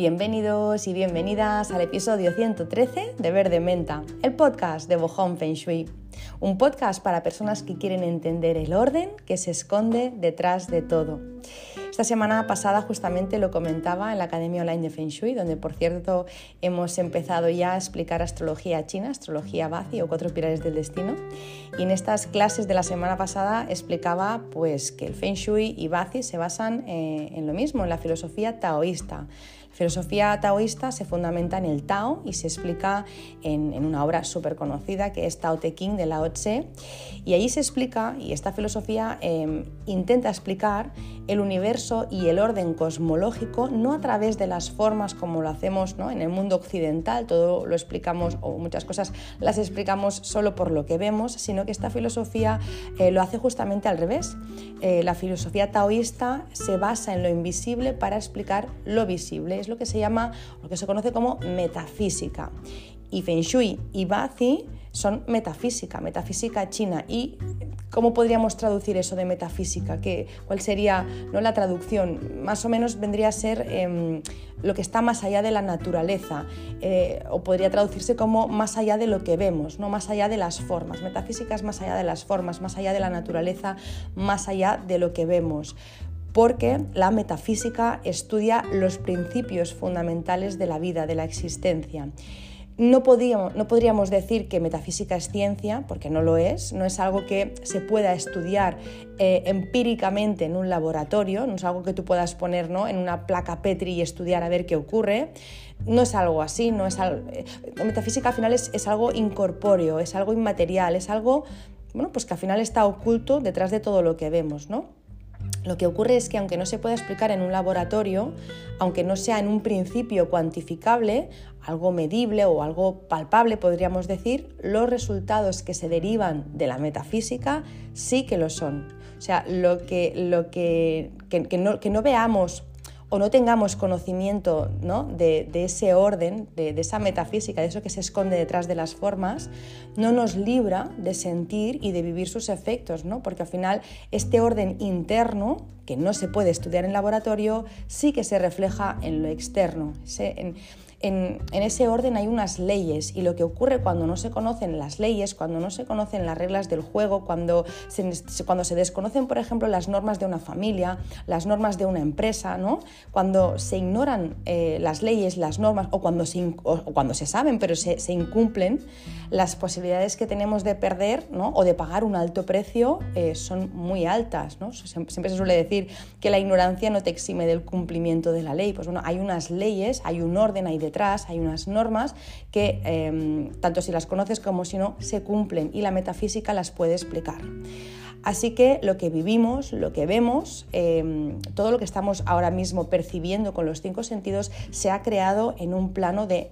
Bienvenidos y bienvenidas al episodio 113 de Verde Menta, el podcast de Bohong Feng Shui. Un podcast para personas que quieren entender el orden que se esconde detrás de todo. Esta semana pasada justamente lo comentaba en la Academia Online de Feng Shui, donde por cierto hemos empezado ya a explicar astrología china, astrología Bazi o cuatro pilares del destino. Y en estas clases de la semana pasada explicaba pues, que el Feng Shui y Bazi se basan eh, en lo mismo, en la filosofía taoísta filosofía taoísta se fundamenta en el Tao y se explica en, una obra súper conocida que es Tao Te Ching de Lao Tse. Y ahí se explica, y esta filosofía em, intenta explicar el universo y el orden cosmológico no a través de las formas como lo hacemos ¿no? en el mundo occidental, todo lo explicamos o muchas cosas las explicamos solo por lo que vemos, sino que esta filosofía eh, lo hace justamente al revés. Eh, la filosofía taoísta se basa en lo invisible para explicar lo visible lo que se llama, lo que se conoce como metafísica. Y Feng Shui y Bazi son metafísica, metafísica china. ¿Y cómo podríamos traducir eso de metafísica? ¿Qué, ¿Cuál sería ¿no? la traducción? Más o menos vendría a ser em, lo que está más allá de la naturaleza, eh, o podría traducirse como más allá de lo que vemos, ¿no? más allá de las formas. Metafísica es más allá de las formas, más allá de la naturaleza, más allá de lo que vemos porque la metafísica estudia los principios fundamentales de la vida, de la existencia. No, podríamos decir que metafísica es ciencia, porque no lo es, no es algo que se pueda estudiar eh, empíricamente en un laboratorio, no es algo que tú puedas poner en una placa Petri y estudiar a ver qué ocurre, no es algo así, no es algo, eh, metafísica al final es, es, algo incorpóreo, es algo inmaterial, es algo bueno, pues que al final está oculto detrás de todo lo que vemos, ¿no? Lo que ocurre es que aunque no se pueda explicar en un laboratorio, aunque no sea en un principio cuantificable, algo medible o algo palpable podríamos decir, los resultados que se derivan de la metafísica sí que lo son. O sea, lo que, lo que, no, que no veamos o no tengamos conocimiento de, ese orden, de, esa metafísica, de eso que se esconde detrás de las formas, no nos libra de sentir y de vivir sus efectos, ¿no? porque al final este orden interno, que no se puede estudiar en laboratorio, sí que se refleja en lo externo. En, ese orden hay unas leyes y lo que ocurre cuando no se conocen las leyes, cuando no se conocen las reglas del juego, cuando se, cuando se desconocen, por ejemplo, las normas de una familia, las normas de una empresa, ¿no? cuando se ignoran eh, las leyes, las normas o cuando se, cuando se saben pero se, incumplen, las posibilidades que tenemos de perder ¿no? o de pagar un alto precio eh, son muy altas. ¿no? Siempre se suele decir que la ignorancia no te exime del cumplimiento de la ley. Pues bueno, hay unas leyes, hay un orden, hay detrás, hay unas normas que em, tanto si las conoces como si no se cumplen y la metafísica las puede explicar. Así que lo que vivimos, lo que vemos, em, todo lo que estamos ahora mismo percibiendo con los cinco sentidos se ha creado en un plano de,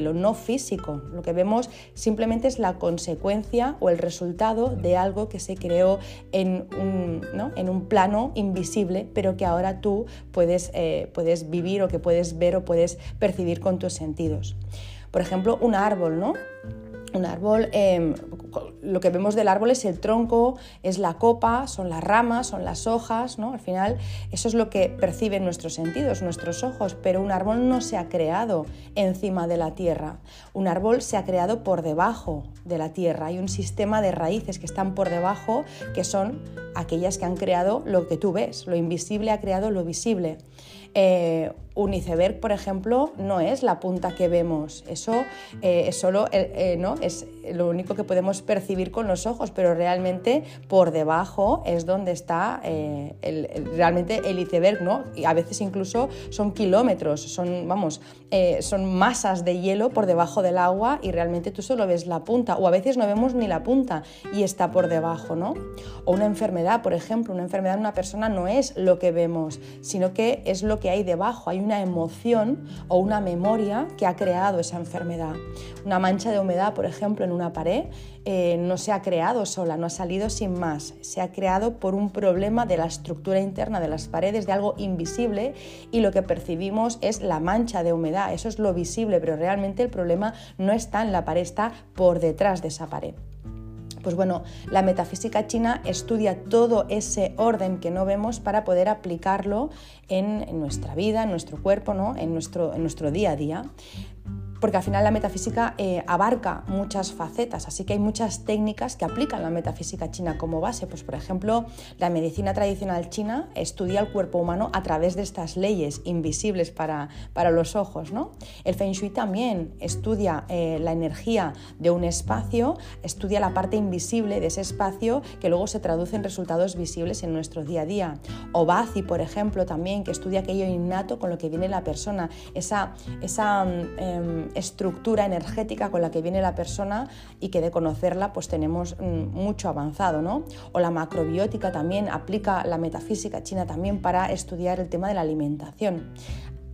lo no físico. Lo que vemos simplemente es la consecuencia o el resultado de algo que se creó en un, plano invisible, pero que ahora tú puedes, eh, puedes vivir o que puedes ver o puedes percibir con tus sentidos. Por ejemplo, un árbol, ¿no? Un árbol, em, lo que vemos del árbol es el tronco, es la copa, son las ramas, son las hojas, ¿no? Al final eso es lo que perciben nuestros sentidos, nuestros ojos, pero un árbol no se ha creado encima de la tierra. Un árbol se ha creado por debajo de la tierra. Hay un sistema de raíces que están por debajo que son aquellas que han creado lo que tú ves. Lo invisible ha creado lo visible. Eh, un iceberg, por ejemplo, no es la punta que vemos, eso eh, es solo, eh, ¿no? es lo único que podemos percibir con los ojos, pero realmente por debajo es donde está realmente el iceberg, ¿no? Y a veces incluso son kilómetros, son, vamos, son masas de hielo por debajo del agua y realmente tú solo ves la punta, o a veces no vemos ni la punta y está por debajo, ¿no? O una enfermedad, por ejemplo, una enfermedad en una persona no es lo que vemos, sino que es lo que hay debajo, hay una emoción o una memoria que ha creado esa enfermedad. Una mancha de humedad, por ejemplo, en una pared, eh, no se ha creado sola, no ha salido sin más, se ha creado por un problema de la estructura interna de las paredes, de algo invisible, y lo que percibimos es la mancha de humedad, eso es lo visible, pero realmente el problema no está en la pared, está por detrás de esa pared. Pues bueno, la metafísica china estudia todo ese orden que no vemos para poder aplicarlo en, nuestra vida, en nuestro cuerpo, ¿no? en, nuestro, en nuestro día a día porque al final la metafísica eh, abarca muchas facetas, así que hay muchas técnicas que aplican la metafísica china como base. Pues por ejemplo, la medicina tradicional china estudia el cuerpo humano a través de estas leyes invisibles para, para los ojos. ¿no? El Feng Shui también estudia eh, la energía de un espacio, estudia la parte invisible de ese espacio que luego se traduce en resultados visibles en nuestro día a día. O Bazi, por ejemplo, también, que estudia aquello innato con lo que viene la persona, esa, esa mm, em, estructura energética con la que viene la persona y que de conocerla pues tenemos mm, mucho avanzado, ¿no? O la macrobiótica también aplica la metafísica china también para estudiar el tema de la alimentación.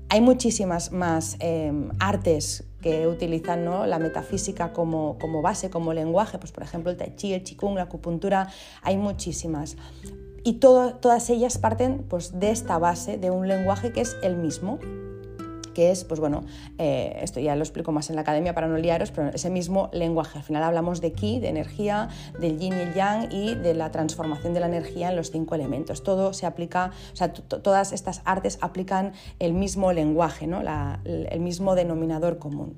Hay muchísimas más em, artes que utilizan ¿no? la metafísica como, como, base, como lenguaje, pues por ejemplo el tai chi, el qigong, la acupuntura, hay muchísimas. Y todas ellas parten pues, de esta base, de un lenguaje que es el mismo, que es, pues bueno, eh, esto ya lo explico más en la academia para no liaros, pero ese mismo lenguaje. Al final hablamos de ki, de energía, del yin y el yang y de la transformación de la energía en los cinco elementos. Todo se aplica, o sea, todas estas artes aplican el mismo lenguaje, ¿no? el mismo denominador común.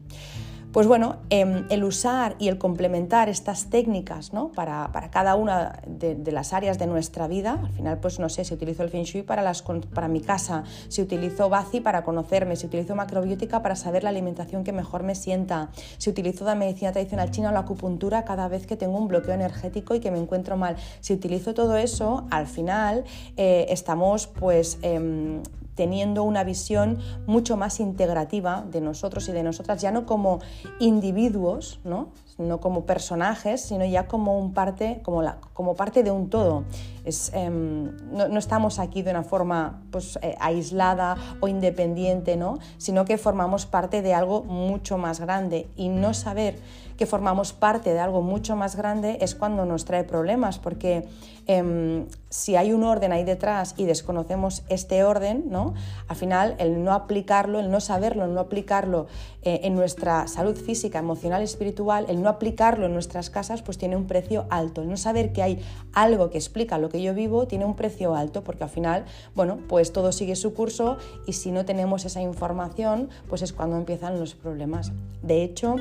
Pues bueno, em, el usar y el complementar estas técnicas ¿no? para, cada una de, las áreas de nuestra vida, al final pues no sé, si utilizo el Feng Shui para, las, para mi casa, si utilizo Bazi para conocerme, si utilizo macrobiótica para saber la alimentación que mejor me sienta, si utilizo la medicina tradicional china o la acupuntura cada vez que tengo un bloqueo energético y que me encuentro mal, si utilizo todo eso, al final eh, estamos pues em, teniendo una visión mucho más integrativa de nosotros y de nosotras, ya no como individuos, ¿no? no como personajes, sino ya como, un parte, como, la, como parte de un todo. Es, em, no, estamos aquí de una forma pues, eh, aislada o independiente, ¿no? sino que formamos parte de algo mucho más grande y no saber que formamos parte de algo mucho más grande es cuando nos trae problemas, porque em, si hay un orden ahí detrás y desconocemos este orden, ¿no? al final el no aplicarlo, el no saberlo, el no aplicarlo eh, en nuestra salud física, emocional y espiritual, el no aplicarlo en nuestras casas, pues tiene un precio alto. El no saber que hay algo que explica lo que yo vivo tiene un precio alto, porque al final, bueno, pues todo sigue su curso y si no tenemos esa información, pues es cuando empiezan los problemas. De hecho,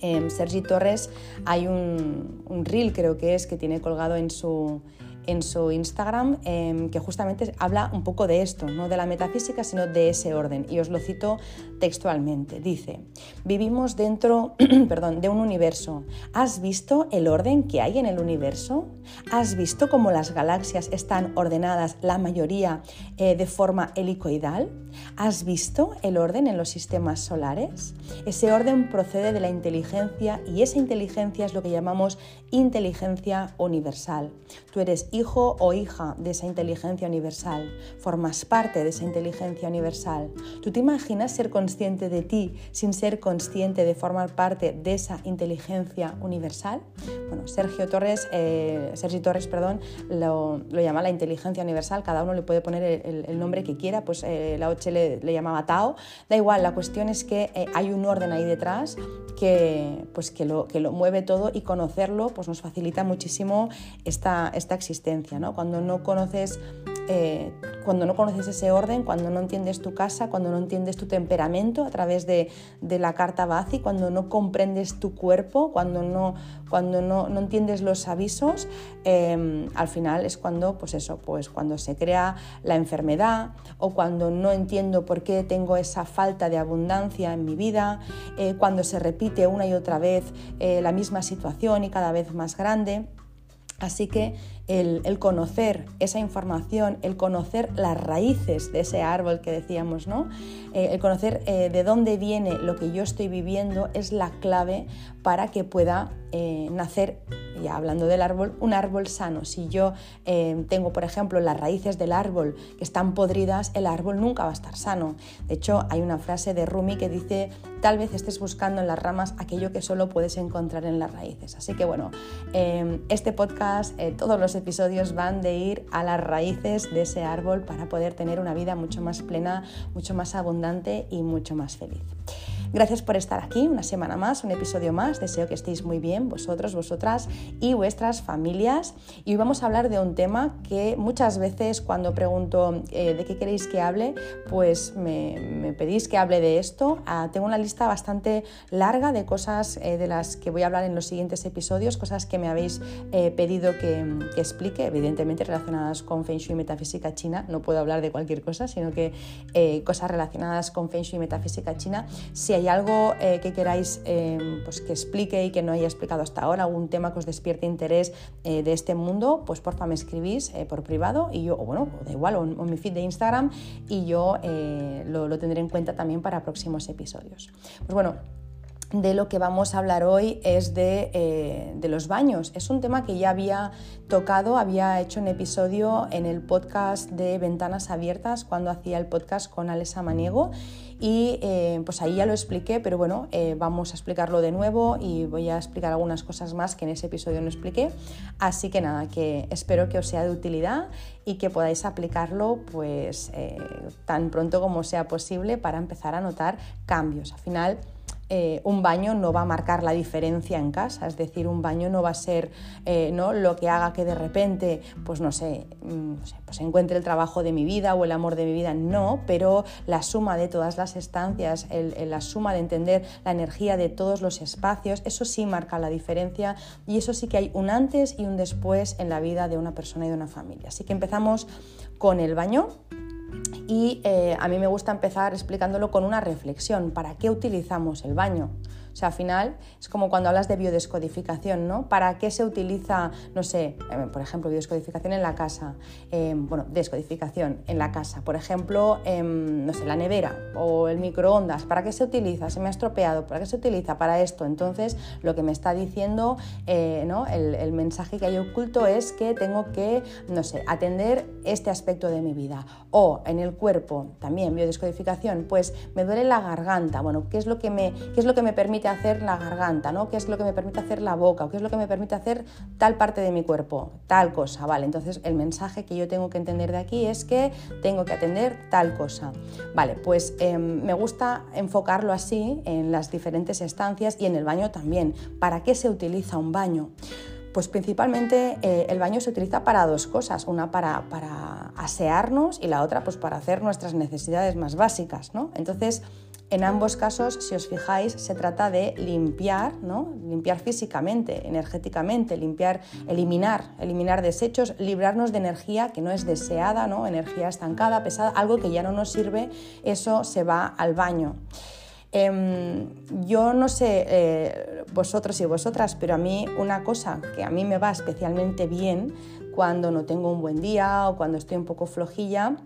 eh, Sergi Torres hay un, un reel, creo que es, que tiene colgado en su, en su Instagram em, que justamente habla un poco de esto, no de la metafísica, sino de ese orden. Y os lo cito textualmente. Dice, vivimos dentro perdón, de un universo. ¿Has visto el orden que hay en el universo? ¿Has visto cómo las galaxias están ordenadas, la mayoría, eh, de forma helicoidal? ¿Has visto el orden en los sistemas solares? Ese orden procede de la inteligencia y esa inteligencia es lo que llamamos inteligencia universal. Tú eres hijo o hija de esa inteligencia universal, formas parte de esa inteligencia universal. ¿Tú te imaginas ser consciente de ti sin ser consciente de formar parte de esa inteligencia universal? Bueno, Sergio Torres, eh, Sergio Torres perdón, lo, llama la inteligencia universal, cada uno le puede poner el, nombre que quiera, pues eh, la OCHE le, llamaba Tao, da igual, la cuestión es que eh, hay un orden ahí detrás que, pues, que, lo, que lo mueve todo y conocerlo pues nos facilita muchísimo esta, esta existencia. ¿No? Cuando no conoces eh, cuando no conoces ese orden, cuando no entiendes tu casa, cuando no entiendes tu temperamento a través de, la carta Bazi, cuando no comprendes tu cuerpo, cuando no, cuando no, entiendes los avisos, em, al final es cuando, pues eso, pues cuando se crea la enfermedad o cuando no entiendo por qué tengo esa falta de abundancia en mi vida, eh, cuando se repite una y otra vez eh, la misma situación y cada vez más grande. Así que el, conocer esa información, el conocer las raíces de ese árbol que decíamos, ¿no? Eh, el conocer eh, de dónde viene lo que yo estoy viviendo es la clave para que pueda eh, nacer, ya hablando del árbol, un árbol sano. Si yo tengo, por ejemplo, las raíces del árbol que están podridas, el árbol nunca va a estar sano. De hecho, hay una frase de Rumi que dice, tal vez estés buscando en las ramas aquello que solo puedes encontrar en las raíces. Así que bueno, este podcast, todos los episodios van de ir a las raíces de ese árbol para poder tener una vida mucho más plena, mucho más abundante y mucho más feliz. Gracias por estar aquí una semana más, un episodio más. Deseo que estéis muy bien vosotros, vosotras y vuestras familias. Y hoy vamos a hablar de un tema que muchas veces cuando pregunto eh, de qué queréis que hable, pues me, pedís que hable de esto. Ah, tengo una lista bastante larga de cosas eh, de las que voy a hablar en los siguientes episodios, cosas que me habéis eh, pedido que, que explique, evidentemente relacionadas con Feng Shui y metafísica china. No puedo hablar de cualquier cosa, sino que cosas relacionadas con Feng Shui y metafísica china. Si hay algo eh, que queráis eh, pues que explique y que no haya explicado hasta ahora, algún tema que os despierte interés eh, de este mundo, pues porfa me escribís por privado y yo, o bueno, da igual, o en, mi feed de Instagram y yo lo, lo tendré en cuenta también para próximos episodios. Pues bueno, de lo que vamos a hablar hoy es de, de, los baños. Es un tema que ya había tocado, había hecho un episodio en el podcast de Ventanas Abiertas cuando hacía el podcast con Alesa Maniego y eh, pues ahí ya lo expliqué, pero bueno, eh, vamos a explicarlo de nuevo y voy a explicar algunas cosas más que en ese episodio no expliqué. Así que nada, que espero que os sea de utilidad y que podáis aplicarlo pues eh, tan pronto como sea posible para empezar a notar cambios. Al final, eh, un baño no va a marcar la diferencia en casa, es decir, un baño no va a ser eh, ¿no? lo que haga que de repente, pues no sé, mm, pues encuentre el trabajo de mi vida o el amor de mi vida, no, pero la suma de todas las estancias, la suma de entender la energía de todos los espacios, eso sí marca la diferencia y eso sí que hay un antes y un después en la vida de una persona y de una familia. Así que empezamos con el baño y eh, a mí me gusta empezar explicándolo con una reflexión. ¿Para qué utilizamos el baño? O sea, al final es como cuando hablas de biodescodificación, ¿no? ¿Para qué se utiliza, no sé, eh, por ejemplo, biodescodificación en la casa? Eh, bueno, descodificación en la casa. Por ejemplo, em, no sé, la nevera o el microondas. ¿Para qué se utiliza? Se me ha estropeado. ¿Para qué se utiliza? Para esto. Entonces, lo que me está diciendo, eh, ¿no? El, el mensaje que hay oculto es que tengo que, no sé, atender este aspecto de mi vida. O en el cuerpo, también biodescodificación, pues me duele la garganta. Bueno, ¿qué es lo que me, qué es lo que me permite hacer la garganta, ¿no? ¿Qué es lo que me permite hacer la boca? ¿O qué es lo que me permite hacer tal parte de mi cuerpo? Tal cosa, ¿vale? Entonces el mensaje que yo tengo que entender de aquí es que tengo que atender tal cosa. Vale, pues em, me gusta enfocarlo así en las diferentes estancias y en el baño también. ¿Para qué se utiliza un baño? Pues principalmente eh, el baño se utiliza para dos cosas, una para, para, asearnos y la otra pues para hacer nuestras necesidades más básicas, ¿no? Entonces, en ambos casos, si os fijáis, se trata de limpiar, ¿no? limpiar físicamente, energéticamente, limpiar, eliminar, eliminar desechos, librarnos de energía que no es deseada, ¿no? energía estancada, pesada, algo que ya no nos sirve, eso se va al baño. Em, yo no sé eh, vosotros y vosotras, pero a mí una cosa que a mí me va especialmente bien cuando no tengo un buen día o cuando estoy un poco flojilla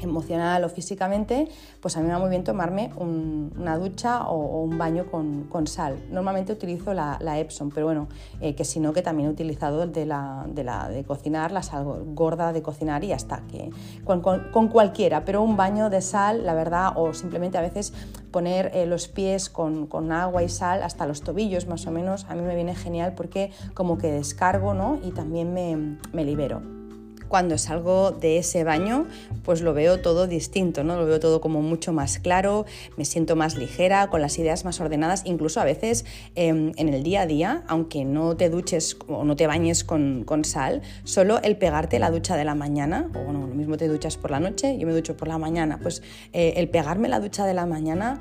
emocional o físicamente, pues a mí me va muy bien tomarme una ducha o, un baño con, sal. Normalmente utilizo la, Epsom, pero bueno, eh, que si no, que también he utilizado de la, de la de cocinar, la sal gorda de cocinar y ya está, que con, cualquiera, pero un baño de sal, la verdad, o simplemente a veces poner eh, los pies con, agua y sal hasta los tobillos más o menos, a mí me viene genial porque como que descargo ¿no? y también me, me libero cuando salgo de ese baño, pues lo veo todo distinto, ¿no? Lo veo todo como mucho más claro, me siento más ligera, con las ideas más ordenadas, incluso a veces em, en el día a día, aunque no te duches o no te bañes con, sal, solo el pegarte la ducha de la mañana, o bueno, lo mismo te duchas por la noche, yo me ducho por la mañana, pues eh, el pegarme la ducha de la mañana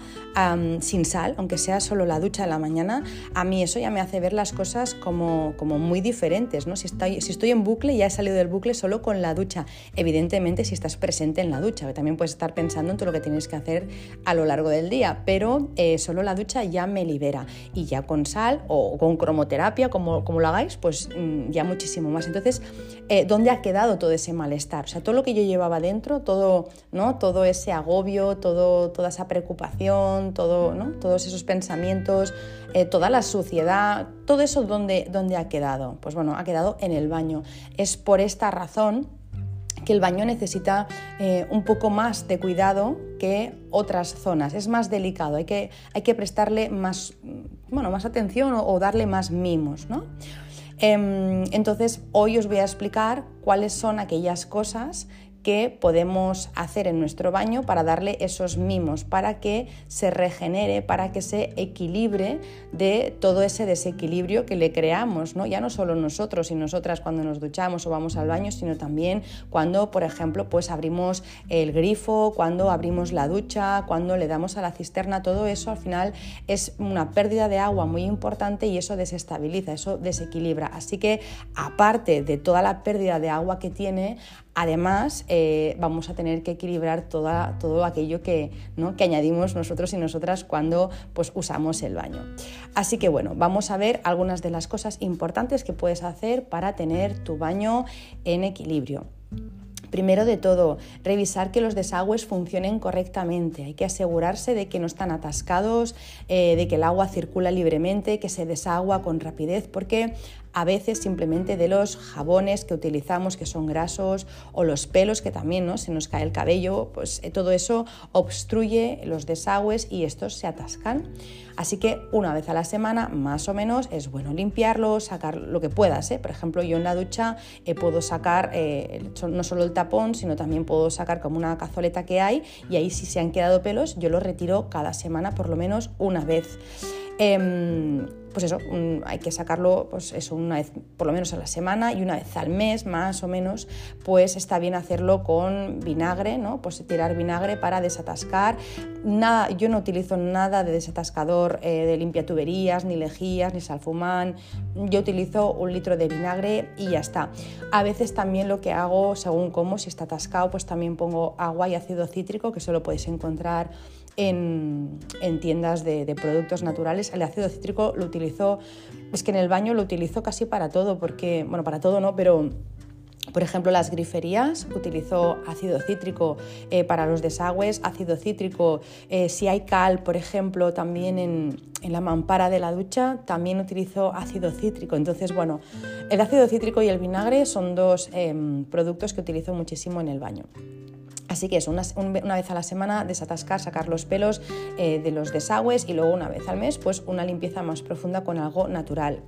sin sal, aunque sea solo la ducha de la mañana, a mí eso ya me hace ver las cosas como, como muy diferentes, ¿no? Si estoy, si estoy en bucle, ya he salido del bucle solo con la ducha. Evidentemente, si estás presente en la ducha, también puedes estar pensando en todo lo que tienes que hacer a lo largo del día, pero eh, solo la ducha ya me libera. Y ya con sal o con cromoterapia, como, como lo hagáis, pues mm, ya muchísimo más. Entonces, eh, ¿dónde ha quedado todo ese malestar? O sea, todo lo que yo llevaba dentro, todo, ¿no? todo ese agobio, todo, toda esa preocupación, todo, ¿no? todos esos pensamientos, eh, toda la suciedad, todo eso, ¿dónde, ¿dónde ha quedado? Pues bueno, ha quedado en el baño. Es por esta razón que el baño necesita eh, un poco más de cuidado que otras zonas, es más delicado, hay que, hay que prestarle más, bueno, más atención o, darle más mimos. ¿no? Em, entonces, hoy os voy a explicar cuáles son aquellas cosas que podemos hacer en nuestro baño para darle esos mimos, para que se regenere, para que se equilibre de todo ese desequilibrio que le creamos, ¿no? ya no solo nosotros y nosotras cuando nos duchamos o vamos al baño, sino también cuando, por ejemplo, pues abrimos el grifo, cuando abrimos la ducha, cuando le damos a la cisterna, todo eso al final es una pérdida de agua muy importante y eso desestabiliza, eso desequilibra. Así que aparte de toda la pérdida de agua que tiene, Además, eh, vamos a tener que equilibrar todo aquello que, ¿no? que, añadimos nosotros y nosotras cuando pues, usamos el baño. Así que bueno, vamos a ver algunas de las cosas importantes que puedes hacer para tener tu baño en equilibrio. Primero de todo, revisar que los desagües funcionen correctamente. Hay que asegurarse de que no están atascados, eh, de que el agua circula libremente, que se desagua con rapidez, porque a veces simplemente de los jabones que utilizamos que son grasos o los pelos que también ¿no? se nos cae el cabello, pues eh, todo eso obstruye los desagües y estos se atascan. Así que una vez a la semana más o menos es bueno limpiarlo, sacar lo que puedas. ¿eh? Por ejemplo, yo en la ducha eh, puedo sacar no solo el tapón, sino también puedo sacar como una cazoleta que hay y ahí si se han quedado pelos yo lo retiro cada semana por lo menos una vez. Em, pues eso, hay que sacarlo pues eso, una vez por lo menos a la semana y una vez al mes más o menos, pues está bien hacerlo con vinagre, ¿no? Pues tirar vinagre para desatascar. Nada, yo no utilizo nada de desatascador eh, de limpia tuberías, ni lejías, ni salfumán. Yo utilizo un litro de vinagre y ya está. A veces también lo que hago, según cómo, si está atascado, pues también pongo agua y ácido cítrico, que solo podéis encontrar en, tiendas de, productos naturales. El ácido cítrico lo utilizo, es que en el baño lo utilizo casi para todo, porque, bueno, para todo no, pero por ejemplo, las griferías utilizo ácido cítrico eh, para los desagües, ácido cítrico, eh, si hay cal, por ejemplo, también en, la mampara de la ducha, también utilizo ácido cítrico. Entonces, bueno, el ácido cítrico y el vinagre son dos em, productos que utilizo muchísimo en el baño. Así que es una, vez a la semana desatascar, sacar los pelos eh, de los desagües y luego una vez al mes pues una limpieza más profunda con algo natural.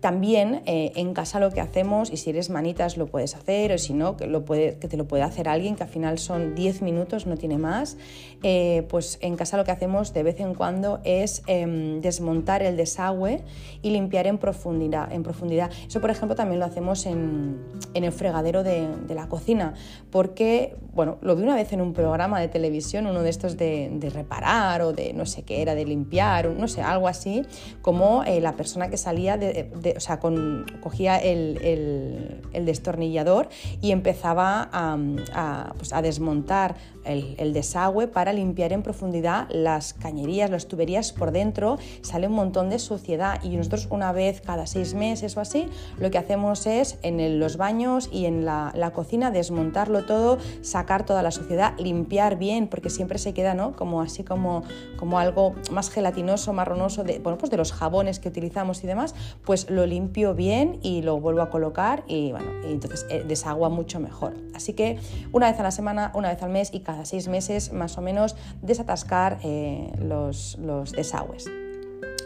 También eh, en casa lo que hacemos, y si eres manitas lo puedes hacer, o si no, que, te lo puede hacer alguien, que al final son 10 minutos, no tiene más, eh, pues en casa lo que hacemos de vez en cuando es em, desmontar el desagüe y limpiar en profundidad, en profundidad. Eso, por ejemplo, también lo hacemos en, el fregadero de, la cocina, porque, bueno, lo vi una vez en un programa de televisión, uno de estos de, reparar o de no sé qué era, de limpiar, no sé, algo así, como eh, la persona que salía de o sea, con, cogía el, destornillador y empezaba a, pues, desmontar el, desagüe para limpiar en profundidad las cañerías, las tuberías por dentro, sale un montón de suciedad y nosotros una vez cada seis meses o así, lo que hacemos es en los baños y en la, cocina desmontarlo todo, sacar toda la suciedad, limpiar bien, porque siempre se queda ¿no? como así como, como algo más gelatinoso, marronoso de, bueno, pues de los jabones que utilizamos y demás, pues lo limpio bien y lo vuelvo a colocar y bueno, entonces eh, desagua mucho mejor. Así que una vez a la semana, una vez al mes y cada seis meses más o menos desatascar eh, los, los desagües.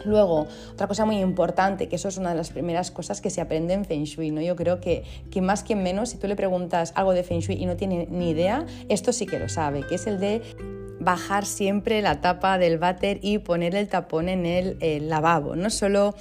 Luego, otra cosa muy importante, que eso es una de las primeras cosas que se aprende en Feng Shui, ¿no? Yo creo que, que más que menos, si tú le preguntas algo de Feng Shui y no tiene ni idea, esto sí que lo sabe, que es el de bajar siempre la tapa del váter y poner el tapón en el, el lavabo. No solo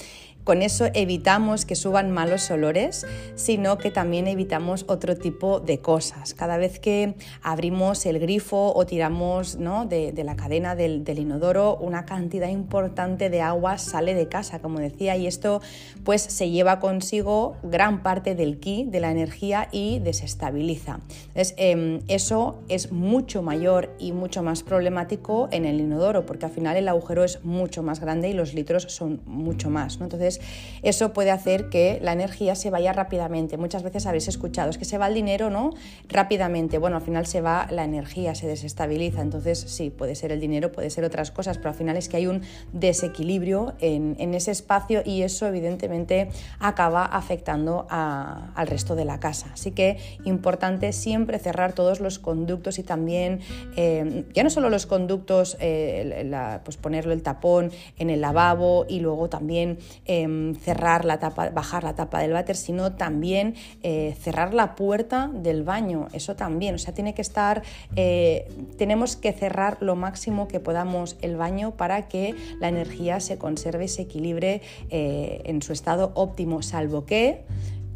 con eso evitamos que suban malos olores, sino que también evitamos otro tipo de cosas. Cada vez que abrimos el grifo o tiramos de, la cadena del, inodoro, una cantidad importante de agua sale de casa, como decía, y esto pues se lleva consigo gran parte del ki, de la energía y desestabiliza. Entonces, em, eso es mucho mayor y mucho más problemático en el inodoro, porque al final el agujero es mucho más grande y los litros son mucho más. Entonces, eso puede hacer que la energía se vaya rápidamente. Muchas veces habéis escuchado, es que se va el dinero, ¿no? Rápidamente. Bueno, al final se va la energía, se desestabiliza. Entonces, sí, puede ser el dinero, puede ser otras cosas, pero al final es que hay un desequilibrio en, ese espacio y eso evidentemente acaba afectando al resto de la casa. Así que importante siempre cerrar todos los conductos y también, eh, ya no solo los conductos, eh, pues ponerlo el tapón en el lavabo y luego también... Eh, em, cerrar la tapa, bajar la tapa del váter, sino también eh, cerrar la puerta del baño. Eso también, o sea, tiene que estar, eh, tenemos que cerrar lo máximo que podamos el baño para que la energía se conserve y se equilibre eh, en su estado óptimo, salvo que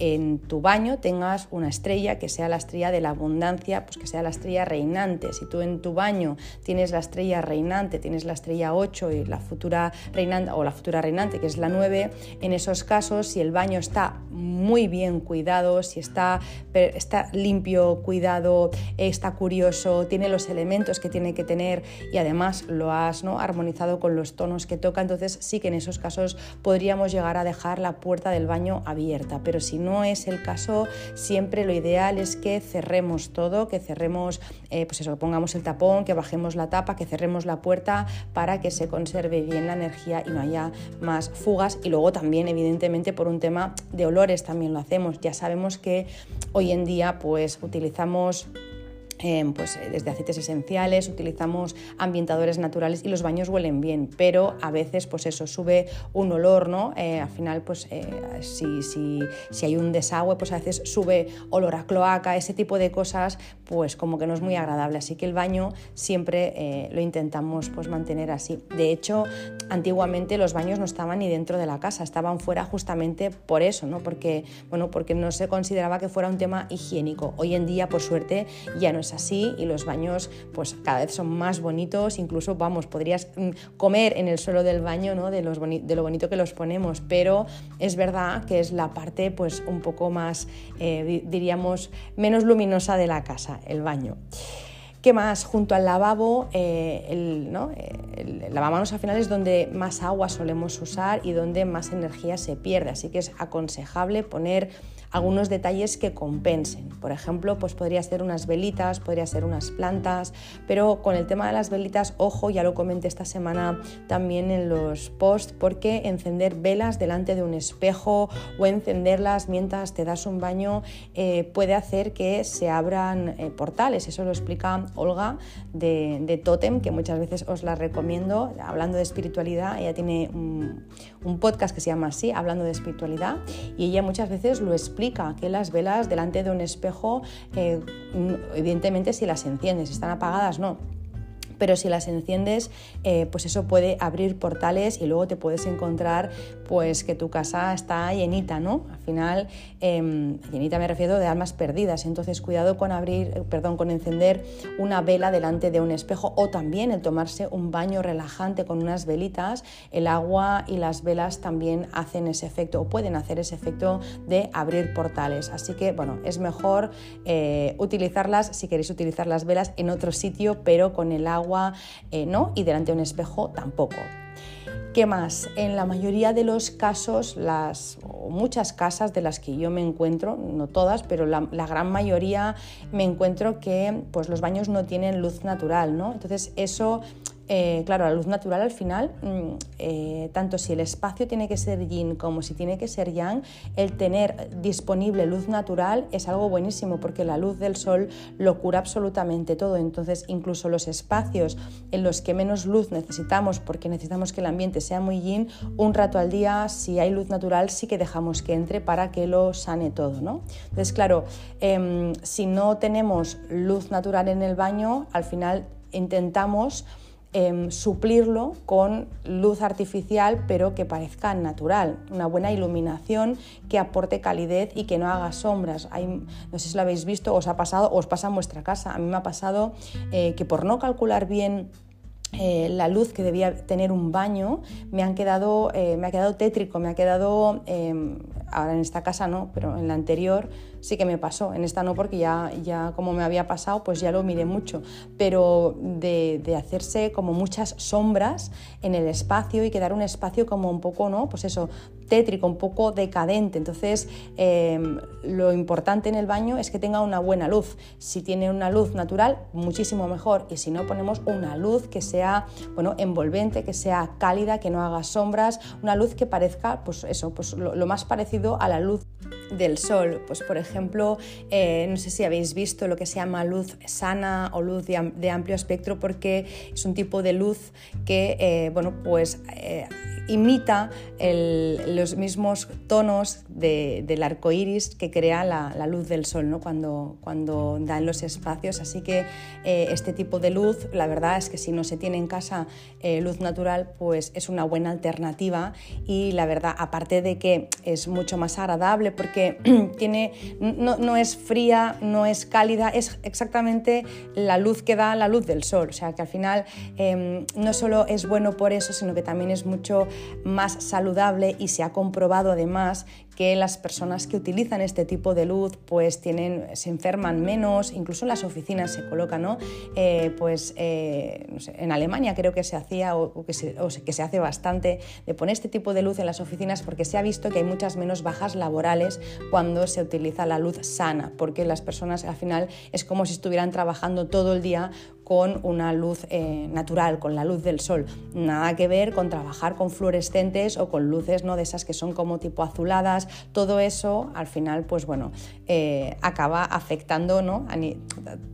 en tu baño tengas una estrella que sea la estrella de la abundancia, pues que sea la estrella reinante. Si tú en tu baño tienes la estrella reinante, tienes la estrella 8 y la futura reinante o la futura reinante que es la 9, en esos casos si el baño está muy bien cuidado, si está, está limpio, cuidado, está curioso, tiene los elementos que tiene que tener y además lo has ¿no? armonizado con los tonos que toca, entonces sí que en esos casos podríamos llegar a dejar la puerta del baño abierta, pero si no no es el caso, siempre lo ideal es que cerremos todo, que cerremos, eh, pues eso, pongamos el tapón, que bajemos la tapa, que cerremos la puerta para que se conserve bien la energía y no haya más fugas. Y luego también, evidentemente, por un tema de olores también lo hacemos. Ya sabemos que hoy en día pues utilizamos Pues eh, desde aceites esenciales, utilizamos ambientadores naturales y los baños huelen bien, pero a veces pues eso sube un olor, ¿no? Eh, al final pues eh, si, si, si, hay un desagüe pues a veces sube olor a cloaca, ese tipo de cosas pues como que no es muy agradable, así que el baño siempre lo intentamos pues mantener así. De hecho, antiguamente los baños no estaban ni dentro de la casa, estaban fuera justamente por eso, ¿no? Porque, bueno, porque no se consideraba que fuera un tema higiénico. Hoy en día, por suerte, ya no es así y los baños pues cada vez son más bonitos, incluso vamos, podrías mm, comer en el suelo del baño ¿no? de, los de lo bonito que los ponemos, pero es verdad que es la parte pues un poco más, eh, diríamos, menos luminosa de la casa, el baño. ¿Qué más? Junto al lavabo, eh, el, ¿no? Eh, lavamanos al final es donde más agua solemos usar y donde más energía se pierde, así que es aconsejable poner algunos detalles que compensen. Por ejemplo, pues podría ser unas velitas, podría ser unas plantas, pero con el tema de las velitas, ojo, ya lo comenté esta semana también en los posts, porque encender velas delante de un espejo o encenderlas mientras te das un baño eh, puede hacer que se abran eh, portales. Eso lo explica Olga de, Totem, que muchas veces os la recomiendo, hablando de espiritualidad. Ella tiene un, un podcast que se llama así, Hablando de espiritualidad, y ella muchas veces lo explica que las velas delante de un espejo, eh, evidentemente si las enciendes, están apagadas, no pero si las enciendes, eh, pues eso puede abrir portales y luego te puedes encontrar pues que tu casa está llenita, ¿no? Al final, em, llenita me refiero de almas perdidas, entonces cuidado con abrir, perdón, con encender una vela delante de un espejo o también el tomarse un baño relajante con unas velitas, el agua y las velas también hacen ese efecto o pueden hacer ese efecto de abrir portales, así que bueno, es mejor eh, utilizarlas si queréis utilizar las velas en otro sitio, pero con el agua eh, no, y delante de un espejo tampoco. ¿Qué más? En la mayoría de los casos, las, o muchas casas de las que yo me encuentro, no todas, pero la, gran mayoría me encuentro que pues, los baños no tienen luz natural, ¿no? Entonces eso eh, claro, la luz natural al final, mm, eh, tanto si el espacio tiene que ser yin como si tiene que ser yang, el tener disponible luz natural es algo buenísimo porque la luz del sol lo cura absolutamente todo. Entonces, incluso los espacios en los que menos luz necesitamos, porque necesitamos que el ambiente sea muy yin, un rato al día, si hay luz natural, sí que dejamos que entre para que lo sane todo. ¿no? Entonces, claro, em, si no tenemos luz natural en el baño, al final intentamos Em, suplirlo con luz artificial pero que parezca natural, una buena iluminación que aporte calidez y que no haga sombras. no sé si lo habéis visto, os ha pasado os pasa en vuestra casa. A mí me ha pasado eh, que por no calcular bien eh, la luz que debía tener un baño me, han quedado, eh, me ha quedado tétrico, me ha quedado, em, ahora en esta casa no, pero en la anterior sí que me pasó, en esta no porque ya, ya como me había pasado pues ya lo miré mucho, pero de, de hacerse como muchas sombras en el espacio y quedar un espacio como un poco, ¿no? Pues eso, tétrico, un poco decadente. Entonces, em, lo importante en el baño es que tenga una buena luz. Si tiene una luz natural, muchísimo mejor. Y si no, ponemos una luz que sea bueno, envolvente, que sea cálida, que no haga sombras, una luz que parezca, pues eso, pues lo, más parecido a la luz del sol. Pues por ejemplo, eh, no sé si habéis visto lo que se llama luz sana o luz de, amplio espectro porque es un tipo de luz que, eh, bueno, pues eh, imita los mismos tonos del arco iris que crea la, luz del sol ¿no? cuando, cuando da en los espacios. Así que este tipo de luz, la verdad es que si no se tiene en casa luz natural, pues es una buena alternativa y la verdad, aparte de que es mucho más agradable porque tiene, no, es fría, no es cálida, es exactamente la luz que da la luz del sol. O sea que al final em, no solo es bueno por eso, sino que también es mucho más saludable y se ha comprobado además que las personas que utilizan este tipo de luz pues tienen, se enferman menos, incluso en las oficinas se coloca, ¿no? Eh, pues eh, en Alemania creo que se hacía o, que se, que se hace bastante de poner este tipo de luz en las oficinas porque se ha visto que hay muchas menos bajas laborales cuando se utiliza la luz sana, porque las personas al final es como si estuvieran trabajando todo el día con una luz eh, natural, con la luz del sol. Nada que ver con trabajar con fluorescentes o con luces ¿no? de esas que son como tipo azuladas. Todo eso al final, pues bueno, eh, acaba afectando, ¿no?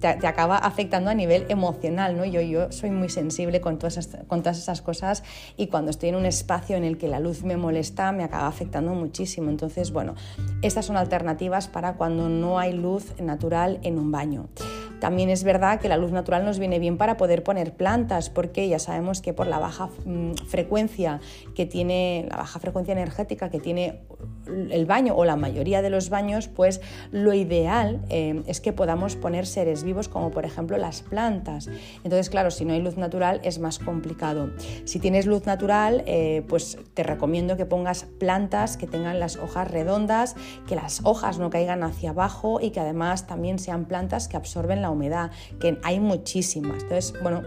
te, acaba afectando a nivel emocional. ¿no? Yo, yo soy muy sensible con todas, esas, con todas esas cosas y cuando estoy en un espacio en el que la luz me molesta, me acaba afectando muchísimo. Entonces, bueno, estas son alternativas para cuando no hay luz natural en un baño. También es verdad que la luz natural nos viene bien para poder poner plantas, porque ya sabemos que por la baja mm, frecuencia que tiene, la baja frecuencia energética que tiene el baño o la mayoría de los baños, pues lo ideal eh, es que podamos poner seres vivos como por ejemplo las plantas. Entonces, claro, si no hay luz natural es más complicado. Si tienes luz natural, eh, pues te recomiendo que pongas plantas que tengan las hojas redondas, que las hojas no caigan hacia abajo y que además también sean plantas que absorben la humedad, que hay muchísimas. Entonces, bueno,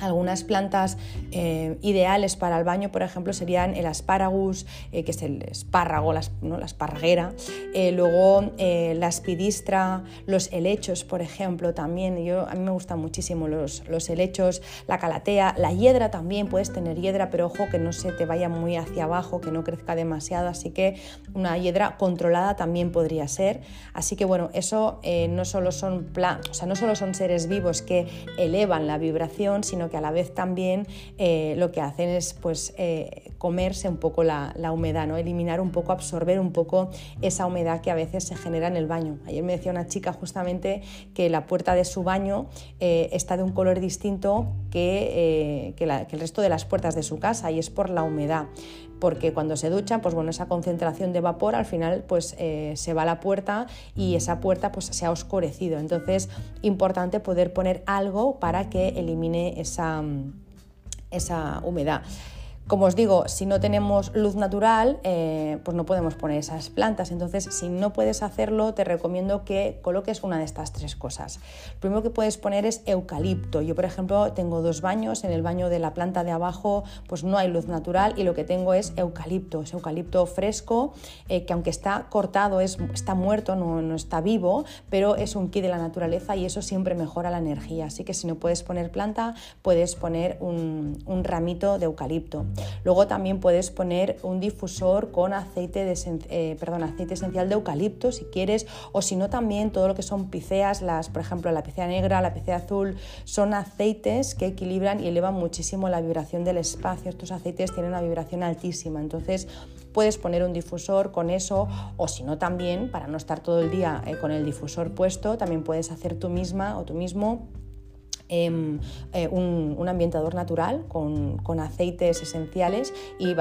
algunas plantas eh, ideales para el baño, por ejemplo, serían el asparagus, eh, que es el espárrago, la esparraguera, eh, luego la espidistra, los helechos, por ejemplo, también. Yo, a mí me gustan muchísimo los, los, helechos, la calatea, la hiedra también, puedes tener hiedra, pero ojo que no se te vaya muy hacia abajo, que no crezca demasiado, así que una hiedra controlada también podría ser. Así que bueno, eso no, solo son o sea, no solo son seres vivos que elevan la vibración, sino que a la vez también eh, lo que hacen es pues, eh, comerse un poco la, humedad, ¿no? eliminar un poco, absorber un poco esa humedad que a veces se genera en el baño. Ayer me decía una chica justamente que la puerta de su baño eh, está de un color distinto que, que el resto de las puertas de su casa y es por la humedad porque cuando se duchan, pues bueno, esa concentración de vapor al final pues se va a la puerta y esa puerta pues se ha oscurecido. Entonces, importante poder poner algo para que elimine esa esa, humedad. Como os digo, si no tenemos luz natural, eh, pues no podemos poner esas plantas. Entonces, si no puedes hacerlo, te recomiendo que coloques una de estas tres cosas. Lo primero que puedes poner es eucalipto. Yo, por ejemplo, tengo dos baños. En el baño de la planta de abajo, pues no hay luz natural y lo que tengo es eucalipto. Es eucalipto fresco, eh, que aunque está cortado, es, está muerto, no, no está vivo, pero es un ki de la naturaleza y eso siempre mejora la energía. Así que si no puedes poner planta, puedes poner un, un ramito de eucalipto. Luego también puedes poner un difusor con aceite, de, eh, perdón, aceite esencial de eucalipto si quieres, o si no también todo lo que son piceas, las, por ejemplo la picea negra, la picea azul, son aceites que equilibran y elevan muchísimo la vibración del espacio. Estos aceites tienen una vibración altísima, entonces puedes poner un difusor con eso o si no también, para no estar todo el día eh, con el difusor puesto, también puedes hacer tú misma o tú mismo eh, un, ambientador natural con, aceites esenciales y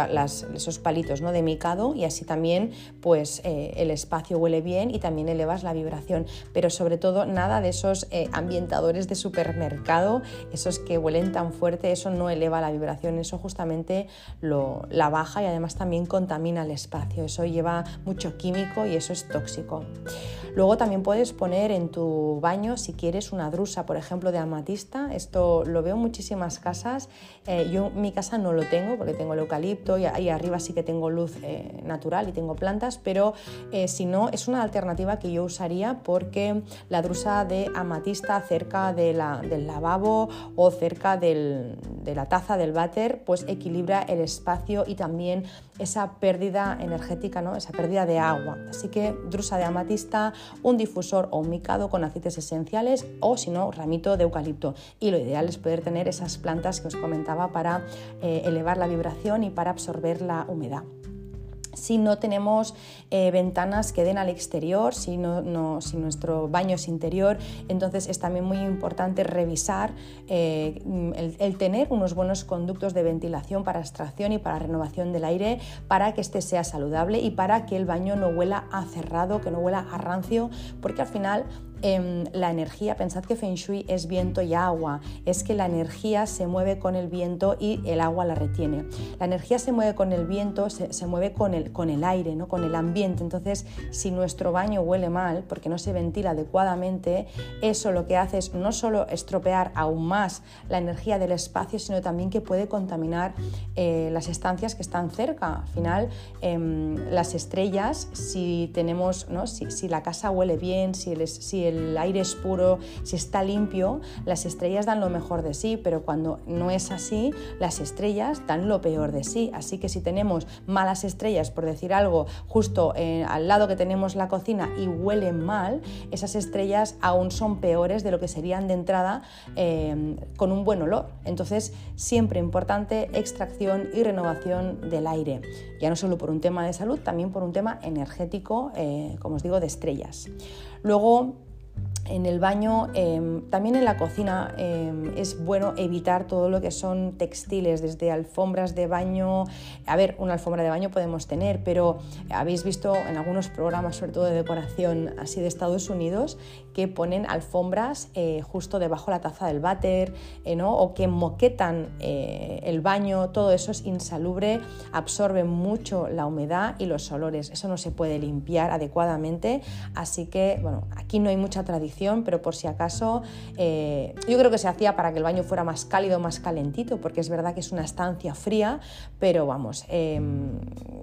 esos palitos ¿no? de micado y así también pues, eh, el espacio huele bien y también elevas la vibración. Pero sobre todo nada de esos eh, ambientadores de supermercado, esos que huelen tan fuerte, eso no eleva la vibración, eso justamente lo, la baja y además también contamina el espacio, eso lleva mucho químico y eso es tóxico. Luego también puedes poner en tu baño, si quieres, una drusa, por ejemplo, de amatista. Esto lo veo en muchísimas casas. Eh, yo mi casa no lo tengo porque tengo el eucalipto y ahí arriba sí que tengo luz eh, natural y tengo plantas, pero eh, si no, es una alternativa que yo usaría porque la drusa de amatista cerca del lavabo o cerca de la taza del váter, pues equilibra el espacio y también esa pérdida energética, ¿no? esa pérdida de agua. Así que drusa de amatista, un difusor o un micado con aceites esenciales o si no, ramito de eucalipto. Y lo ideal es poder tener esas plantas que os comentaba para eh, elevar la vibración y para absorber la humedad. Si no tenemos eh, ventanas que den al exterior, si, si, nuestro baño es interior, entonces es también muy importante revisar eh, el, tener unos buenos conductos de ventilación para extracción y para renovación del aire, para que este sea saludable y para que el baño no huela a cerrado, que no huela a rancio, porque al final Em, la energía, pensad que Feng Shui es viento y agua, es que la energía se mueve con el viento y el agua la retiene. La energía se mueve con el viento, se, mueve con el, con el aire, ¿no? con el ambiente. Entonces, si nuestro baño huele mal porque no se ventila adecuadamente, eso lo que hace es no solo estropear aún más la energía del espacio, sino también que puede contaminar eh, las estancias que están cerca. Al final, em, las estrellas, si tenemos, ¿no? si, la casa huele bien, si el, si el el aire es puro, si está limpio, las estrellas dan lo mejor de sí, pero cuando no es así, las estrellas dan lo peor de sí. Así que si tenemos malas estrellas, por decir algo, justo eh, al lado que tenemos la cocina y huelen mal, esas estrellas aún son peores de lo que serían de entrada eh, con un buen olor. Entonces, siempre importante extracción y renovación del aire, ya no solo por un tema de salud, también por un tema energético, eh, como os digo, de estrellas. Luego, en el baño, em, también en la cocina em, es bueno evitar todo lo que son textiles, desde alfombras de baño. A ver, una alfombra de baño podemos tener, pero habéis visto en algunos programas, sobre todo de decoración así de Estados Unidos, que ponen alfombras eh, justo debajo de la taza del váter, eh, ¿no? o que moquetan eh, el baño. Todo eso es insalubre, absorbe mucho la humedad y los olores. Eso no se puede limpiar adecuadamente, así que, bueno, aquí no hay mucha tradición pero por si acaso eh, yo creo que se hacía para que el baño fuera más cálido, más calentito, porque es verdad que es una estancia fría, pero vamos, em,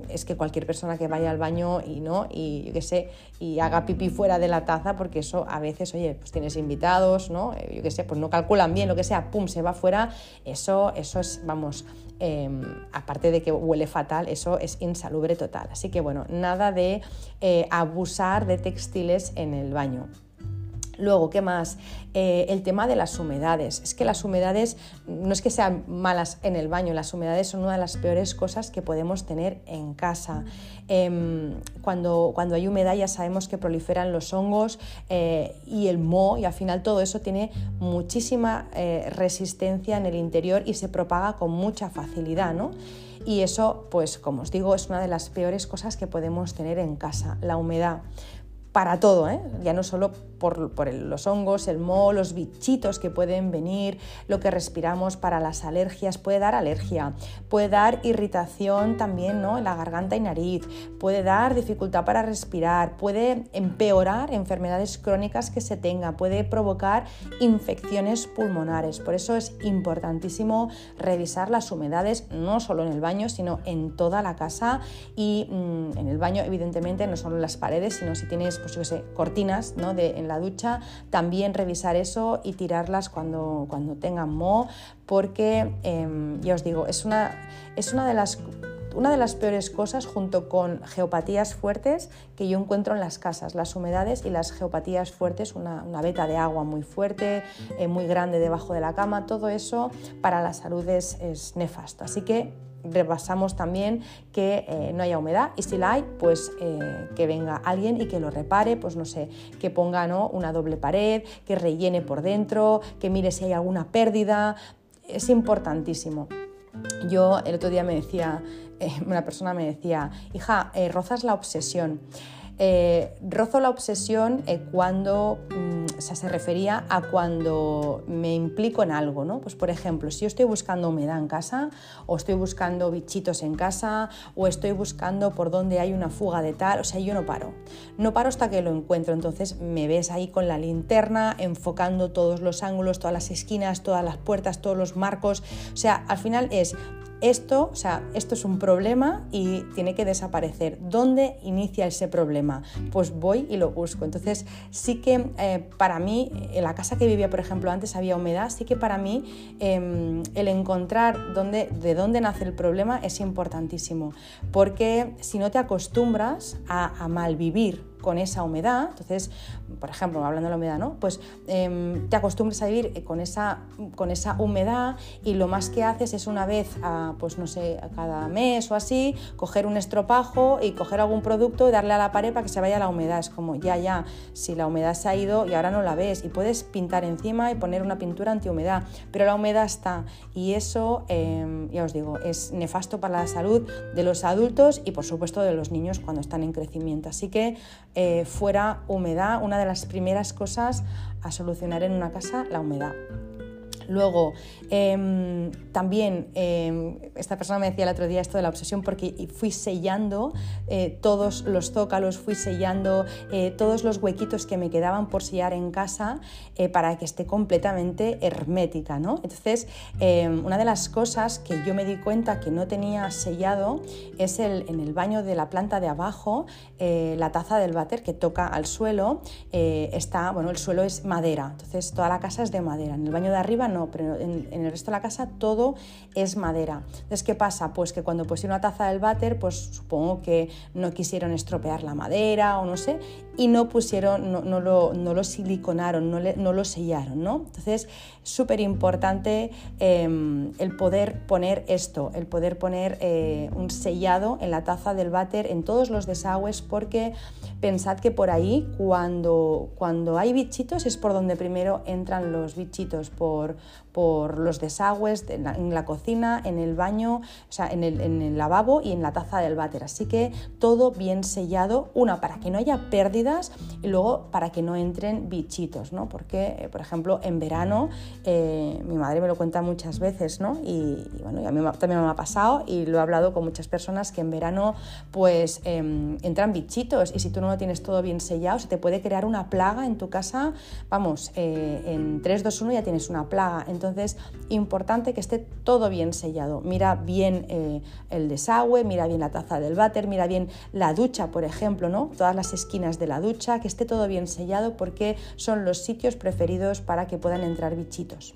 es que cualquier persona que vaya al baño y no, y yo qué sé, y haga pipí fuera de la taza, porque eso a veces, oye, pues tienes invitados, ¿no? Eh, yo qué sé, pues no calculan bien lo que sea, pum, se va fuera, eso, eso es, vamos, em, aparte de que huele fatal, eso es insalubre total. Así que bueno, nada de eh, abusar de textiles en el baño. Luego, ¿qué más? Eh, el tema de las humedades. Es que las humedades no es que sean malas en el baño, las humedades son una de las peores cosas que podemos tener en casa. Em, cuando, cuando, hay humedad ya sabemos que proliferan los hongos eh, y el moho y al final todo eso tiene muchísima eh, resistencia en el interior y se propaga con mucha facilidad, ¿no? Y eso, pues como os digo, es una de las peores cosas que podemos tener en casa, la humedad para todo, ¿eh? ya no solo por, los hongos, el moho, los bichitos que pueden venir, lo que respiramos para las alergias, puede dar alergia, puede dar irritación también ¿no? en la garganta y nariz, puede dar dificultad para respirar, puede empeorar enfermedades crónicas que se tenga, puede provocar infecciones pulmonares. Por eso es importantísimo revisar las humedades, no solo en el baño, sino en toda la casa y mm, en el baño, evidentemente, no solo en las paredes, sino si tienes pues yo sé, cortinas ¿no? de, la ducha, también revisar eso y tirarlas cuando, cuando tengan moho, porque em, ya os digo, es una, es una de las una de las peores cosas junto con geopatías fuertes que yo encuentro en las casas, las humedades y las geopatías fuertes, una, una veta de agua muy fuerte, eh, muy grande debajo de la cama, todo eso para la salud es, es nefasto. Así que repasamos también que eh, no haya humedad y si la hay, pues eh, que venga alguien y que lo repare, pues no sé, que ponga ¿no? una doble pared, que rellene por dentro, que mire si hay alguna pérdida, es importantísimo. Yo el otro día me decía, eh, una persona me decía, hija, rozas la obsesión. Rozo la obsesión cuando mm, se refería a cuando me implico en algo, ¿no? Pues por ejemplo, si yo estoy buscando humedad en casa, o estoy buscando bichitos en casa, o estoy buscando por dónde hay una fuga de tal, o sea, yo no paro. No paro hasta que lo encuentro. Entonces me ves ahí con la linterna, enfocando todos los ángulos, todas las esquinas, todas las puertas, todos los marcos. O sea, al final es esto, o sea, esto es un problema y tiene que desaparecer. ¿Dónde inicia ese problema? Pues voy y lo busco. Entonces, sí que eh, para mí, en la casa que vivía, por ejemplo, antes había humedad, sí que para mí em, el encontrar dónde, de dónde nace el problema es importantísimo, porque si no te acostumbras a, a malvivir con esa humedad, entonces, por ejemplo, hablando de la humedad, ¿no? Pues em, te acostumbres a vivir con esa, con esa humedad y lo más que haces es una vez, pues no sé, cada mes o así, coger un estropajo y coger algún producto y darle a la pared para que se vaya la humedad. Es como, ya, ya, si la humedad se ha ido y ahora no la ves y puedes pintar encima y poner una pintura antihumedad, pero la humedad está y eso, em, ya os digo, es nefasto para la salud de los adultos y por supuesto de los niños cuando están en crecimiento. Así que eh, fuera humedad, una de las primeras cosas a solucionar en una casa, la humedad. Luego, em, también em, esta persona me decía el otro día esto de la obsesión porque fui sellando eh, todos los zócalos, fui sellando eh, todos los huequitos que me quedaban por sellar en casa eh, para que esté completamente hermética. ¿no? Entonces, em, una de las cosas que yo me di cuenta que no tenía sellado es el, en el baño de la planta de abajo, la taza del váter que toca al suelo, está, bueno, el suelo es madera, entonces toda la casa es de madera. En el baño de arriba no, pero en, el resto de la casa todo es madera. Entonces, ¿qué pasa? Pues que cuando pusieron una taza del váter, pues supongo que no quisieron estropear la madera o no sé, y no pusieron, no, lo, no lo, siliconaron, no, no, lo sellaron, ¿no? Entonces, súper importante em, el poder poner esto, el poder poner eh, un sellado en la taza del váter en todos los desagües, porque pensad que por ahí, cuando, cuando hay bichitos, es por donde primero entran los bichitos, por, por los desagües, en la, cocina, en el baño, o sea, en el, en el, lavabo y en la taza del váter. Así que todo bien sellado, una, para que no haya y luego para que no entren bichitos, ¿no? Porque, eh, por ejemplo, en verano, eh, mi madre me lo cuenta muchas veces, ¿no? Y, bueno, a mí también me ha pasado y lo he hablado con muchas personas que en verano, pues, em, entran bichitos y si tú no lo tienes todo bien sellado, se te puede crear una plaga en tu casa, vamos, eh, en 3, 2, 1 ya tienes una plaga. Entonces, importante que esté todo bien sellado. Mira bien el desagüe, mira bien la taza del váter, mira bien la ducha, por ejemplo, ¿no? Todas las esquinas de la ducha, que esté todo bien sellado porque son los sitios preferidos para que puedan entrar bichitos.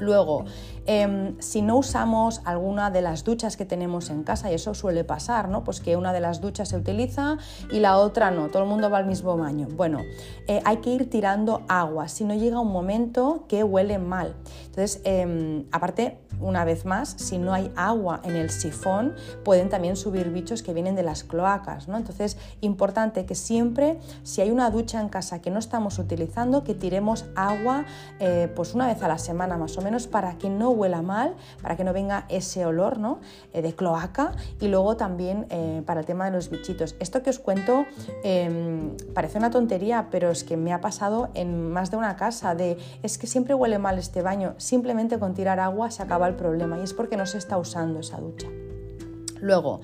Luego, em, si no usamos alguna de las duchas que tenemos en casa, y eso suele pasar, ¿no? Pues que una de las duchas se utiliza y la otra no, todo el mundo va al mismo baño. Bueno, eh, hay que ir tirando agua, si no llega un momento que huele mal. Entonces, em, aparte, una vez más, si no hay agua en el sifón, pueden también subir bichos que vienen de las cloacas. ¿no? Entonces, importante que siempre, si hay una ducha en casa que no estamos utilizando, que tiremos agua eh, pues una vez a la semana más o menos para que no huela mal, para que no venga ese olor ¿no? Eh, de cloaca y luego también eh, para el tema de los bichitos. Esto que os cuento em, parece una tontería, pero es que me ha pasado en más de una casa de es que siempre huele mal este baño, simplemente con tirar agua se acaba el problema y es porque no se está usando esa ducha. Luego,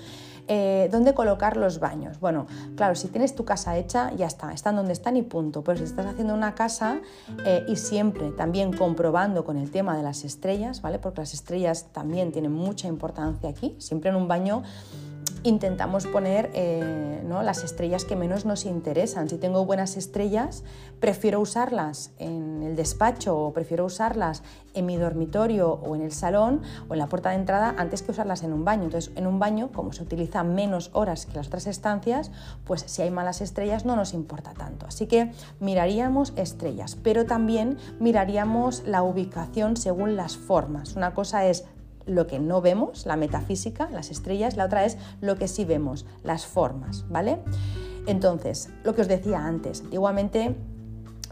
eh, ¿Dónde colocar los baños? Bueno, claro, si tienes tu casa hecha, ya está, están donde están y punto. Pero si estás haciendo una casa eh, y siempre también comprobando con el tema de las estrellas, ¿vale? Porque las estrellas también tienen mucha importancia aquí. Siempre en un baño intentamos poner eh, ¿no? las estrellas que menos nos interesan. Si tengo buenas estrellas, prefiero usarlas en el despacho o prefiero usarlas en mi dormitorio o en el salón o en la puerta de entrada antes que usarlas en un baño. Entonces, en un baño, como se utiliza menos horas que las otras estancias, pues si hay malas estrellas no nos importa tanto. Así que miraríamos estrellas, pero también miraríamos la ubicación según las formas. Una cosa es lo que no vemos, la metafísica, las estrellas, la otra es lo que sí vemos, las formas, ¿vale? Entonces, lo que os decía antes, antiguamente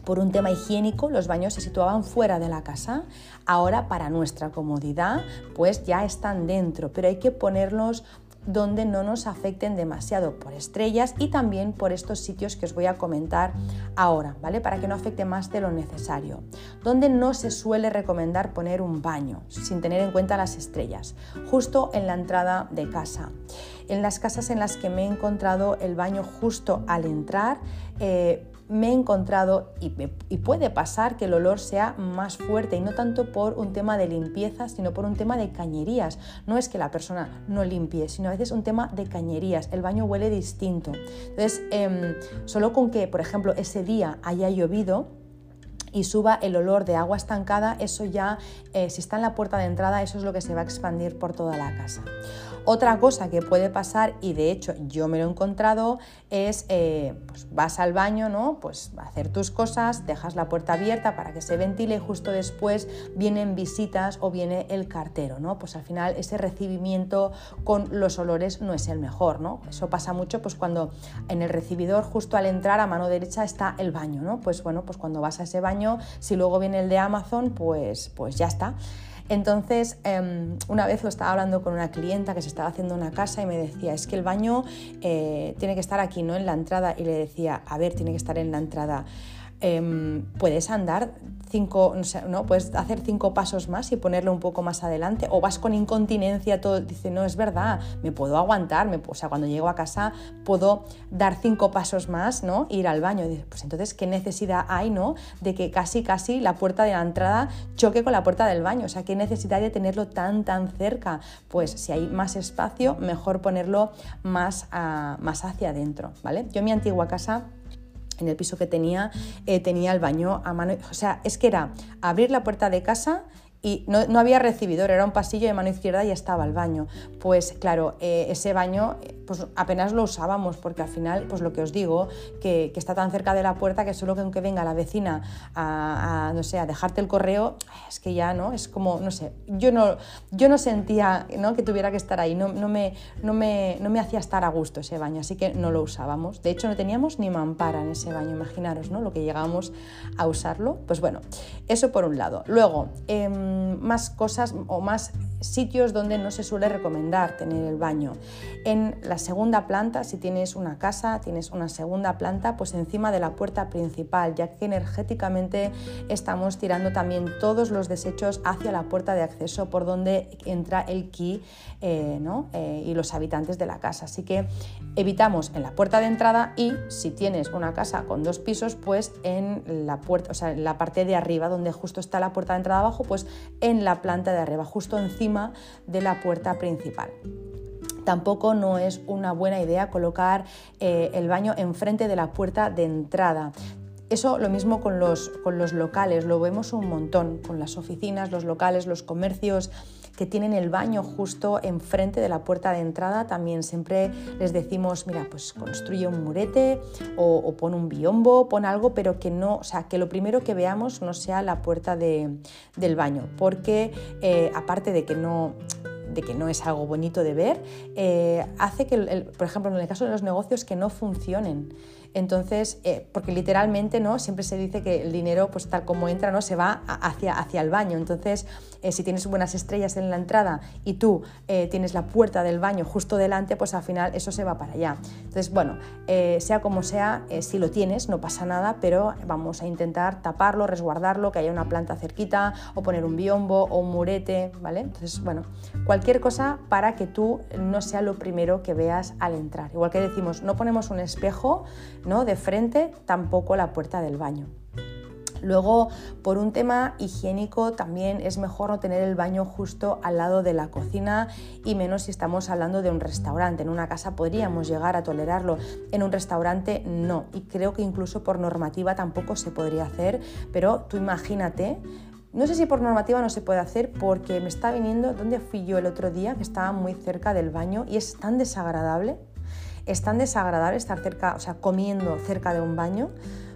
por un tema higiénico los baños se situaban fuera de la casa, ahora para nuestra comodidad pues ya están dentro, pero hay que ponerlos donde no nos afecten demasiado por estrellas y también por estos sitios que os voy a comentar ahora, ¿vale? Para que no afecte más de lo necesario. Donde no se suele recomendar poner un baño sin tener en cuenta las estrellas, justo en la entrada de casa. En las casas en las que me he encontrado el baño justo al entrar, eh, me he encontrado y, puede pasar que el olor sea más fuerte y no tanto por un tema de limpieza, sino por un tema de cañerías. No es que la persona no limpie, sino a veces un tema de cañerías. El baño huele distinto. Entonces, em, solo con que, por ejemplo, ese día haya llovido, y suba el olor de agua estancada, eso ya, eh, si está en la puerta de entrada, eso es lo que se va a expandir por toda la casa. Otra cosa que puede pasar, y de hecho yo me lo he encontrado, es eh, pues vas al baño, ¿no? Pues a hacer tus cosas, dejas la puerta abierta para que se ventile y justo después vienen visitas o viene el cartero, ¿no? Pues al final ese recibimiento con los olores no es el mejor, ¿no? Eso pasa mucho pues cuando en el recibidor justo al entrar a mano derecha está el baño, ¿no? Pues bueno, pues cuando vas a ese baño, si luego viene el de Amazon, pues, pues ya está. Entonces, em, una vez lo estaba hablando con una clienta que se estaba haciendo una casa y me decía, es que el baño eh, tiene que estar aquí, no en la entrada. Y le decía, a ver, tiene que estar en la entrada. Em, puedes andar no, puedes hacer cinco pasos más y ponerlo un poco más adelante, o vas con incontinencia, todo, dice, no, es verdad, me puedo aguantar, me, o sea, cuando llego a casa puedo dar cinco pasos más, ¿no? Ir al baño. Pues entonces, ¿qué necesidad hay, ¿no? De que casi, casi la puerta de la entrada choque con la puerta del baño, o sea, ¿qué necesidad de tenerlo tan, tan cerca? Pues si hay más espacio, mejor ponerlo más, más hacia adentro, ¿vale? Yo en mi antigua casa en el piso que tenía, eh, tenía el baño a mano. O sea, es que era abrir la puerta de casa y no, había recibidor, era un pasillo de mano izquierda y estaba el baño. Pues claro, eh, ese baño pues apenas lo usábamos porque al final, pues lo que os digo, que, está tan cerca de la puerta que solo que aunque venga la vecina a, no sé, a dejarte el correo, es que ya, ¿no? Es como, no sé, yo no, yo no sentía ¿no? que tuviera que estar ahí, no, no, me, no, me, no me hacía estar a gusto ese baño, así que no lo usábamos. De hecho, no teníamos ni mampara en ese baño, imaginaros, ¿no? Lo que llegábamos a usarlo. Pues bueno, eso por un lado. Luego, em, más cosas o más sitios donde no se suele recomendar tener el baño. En la segunda planta, si tienes una casa, tienes una segunda planta, pues encima de la puerta principal, ya que energéticamente estamos tirando también todos los desechos hacia la puerta de acceso por donde entra el ki eh, eh, y los habitantes de la casa. Así que evitamos en la puerta de entrada y si tienes una casa con dos pisos, pues en la puerta, o sea, en la parte de arriba, donde justo está la puerta de entrada abajo, pues en la planta de arriba, justo encima de la puerta principal. Tampoco no es una buena idea colocar eh, el baño enfrente de la puerta de entrada. Eso lo mismo con los, con los locales, lo vemos un montón, con las oficinas, los locales, los comercios que tienen el baño justo enfrente de la puerta de entrada, también siempre les decimos, mira, pues construye un murete o, pon un biombo, pon algo, pero que no, o sea, que lo primero que veamos no sea la puerta de, del baño, porque eh, aparte de que no de que no es algo bonito de ver, eh, hace que, por ejemplo, en el caso de los negocios, que no funcionen. Entonces, eh, porque literalmente ¿no? siempre se dice que el dinero, pues tal como entra, ¿no? se va hacia, hacia el baño. Entonces, eh, si tienes buenas estrellas en la entrada y tú eh, tienes la puerta del baño justo delante, pues al final eso se va para allá. Entonces, bueno, sea como sea, si lo tienes, no pasa nada, pero vamos a intentar taparlo, resguardarlo, que haya una planta cerquita, o poner un biombo o un murete, ¿vale? Entonces, bueno, cualquier cosa para que tú no sea lo primero que veas al entrar. Igual que decimos, no ponemos un espejo, ¿no? De frente, tampoco la puerta del baño. Luego, por un tema higiénico, también es mejor no tener el baño justo al lado de la cocina y menos si estamos hablando de un restaurante. En una casa podríamos llegar a tolerarlo, en un restaurante no. Y creo que incluso por normativa tampoco se podría hacer, pero tú imagínate no sé si por normativa no se puede hacer porque me está viniendo, ¿dónde fui yo el otro día? Que estaba muy cerca del baño y es tan desagradable es tan desagradable estar cerca, o sea, comiendo cerca de un baño.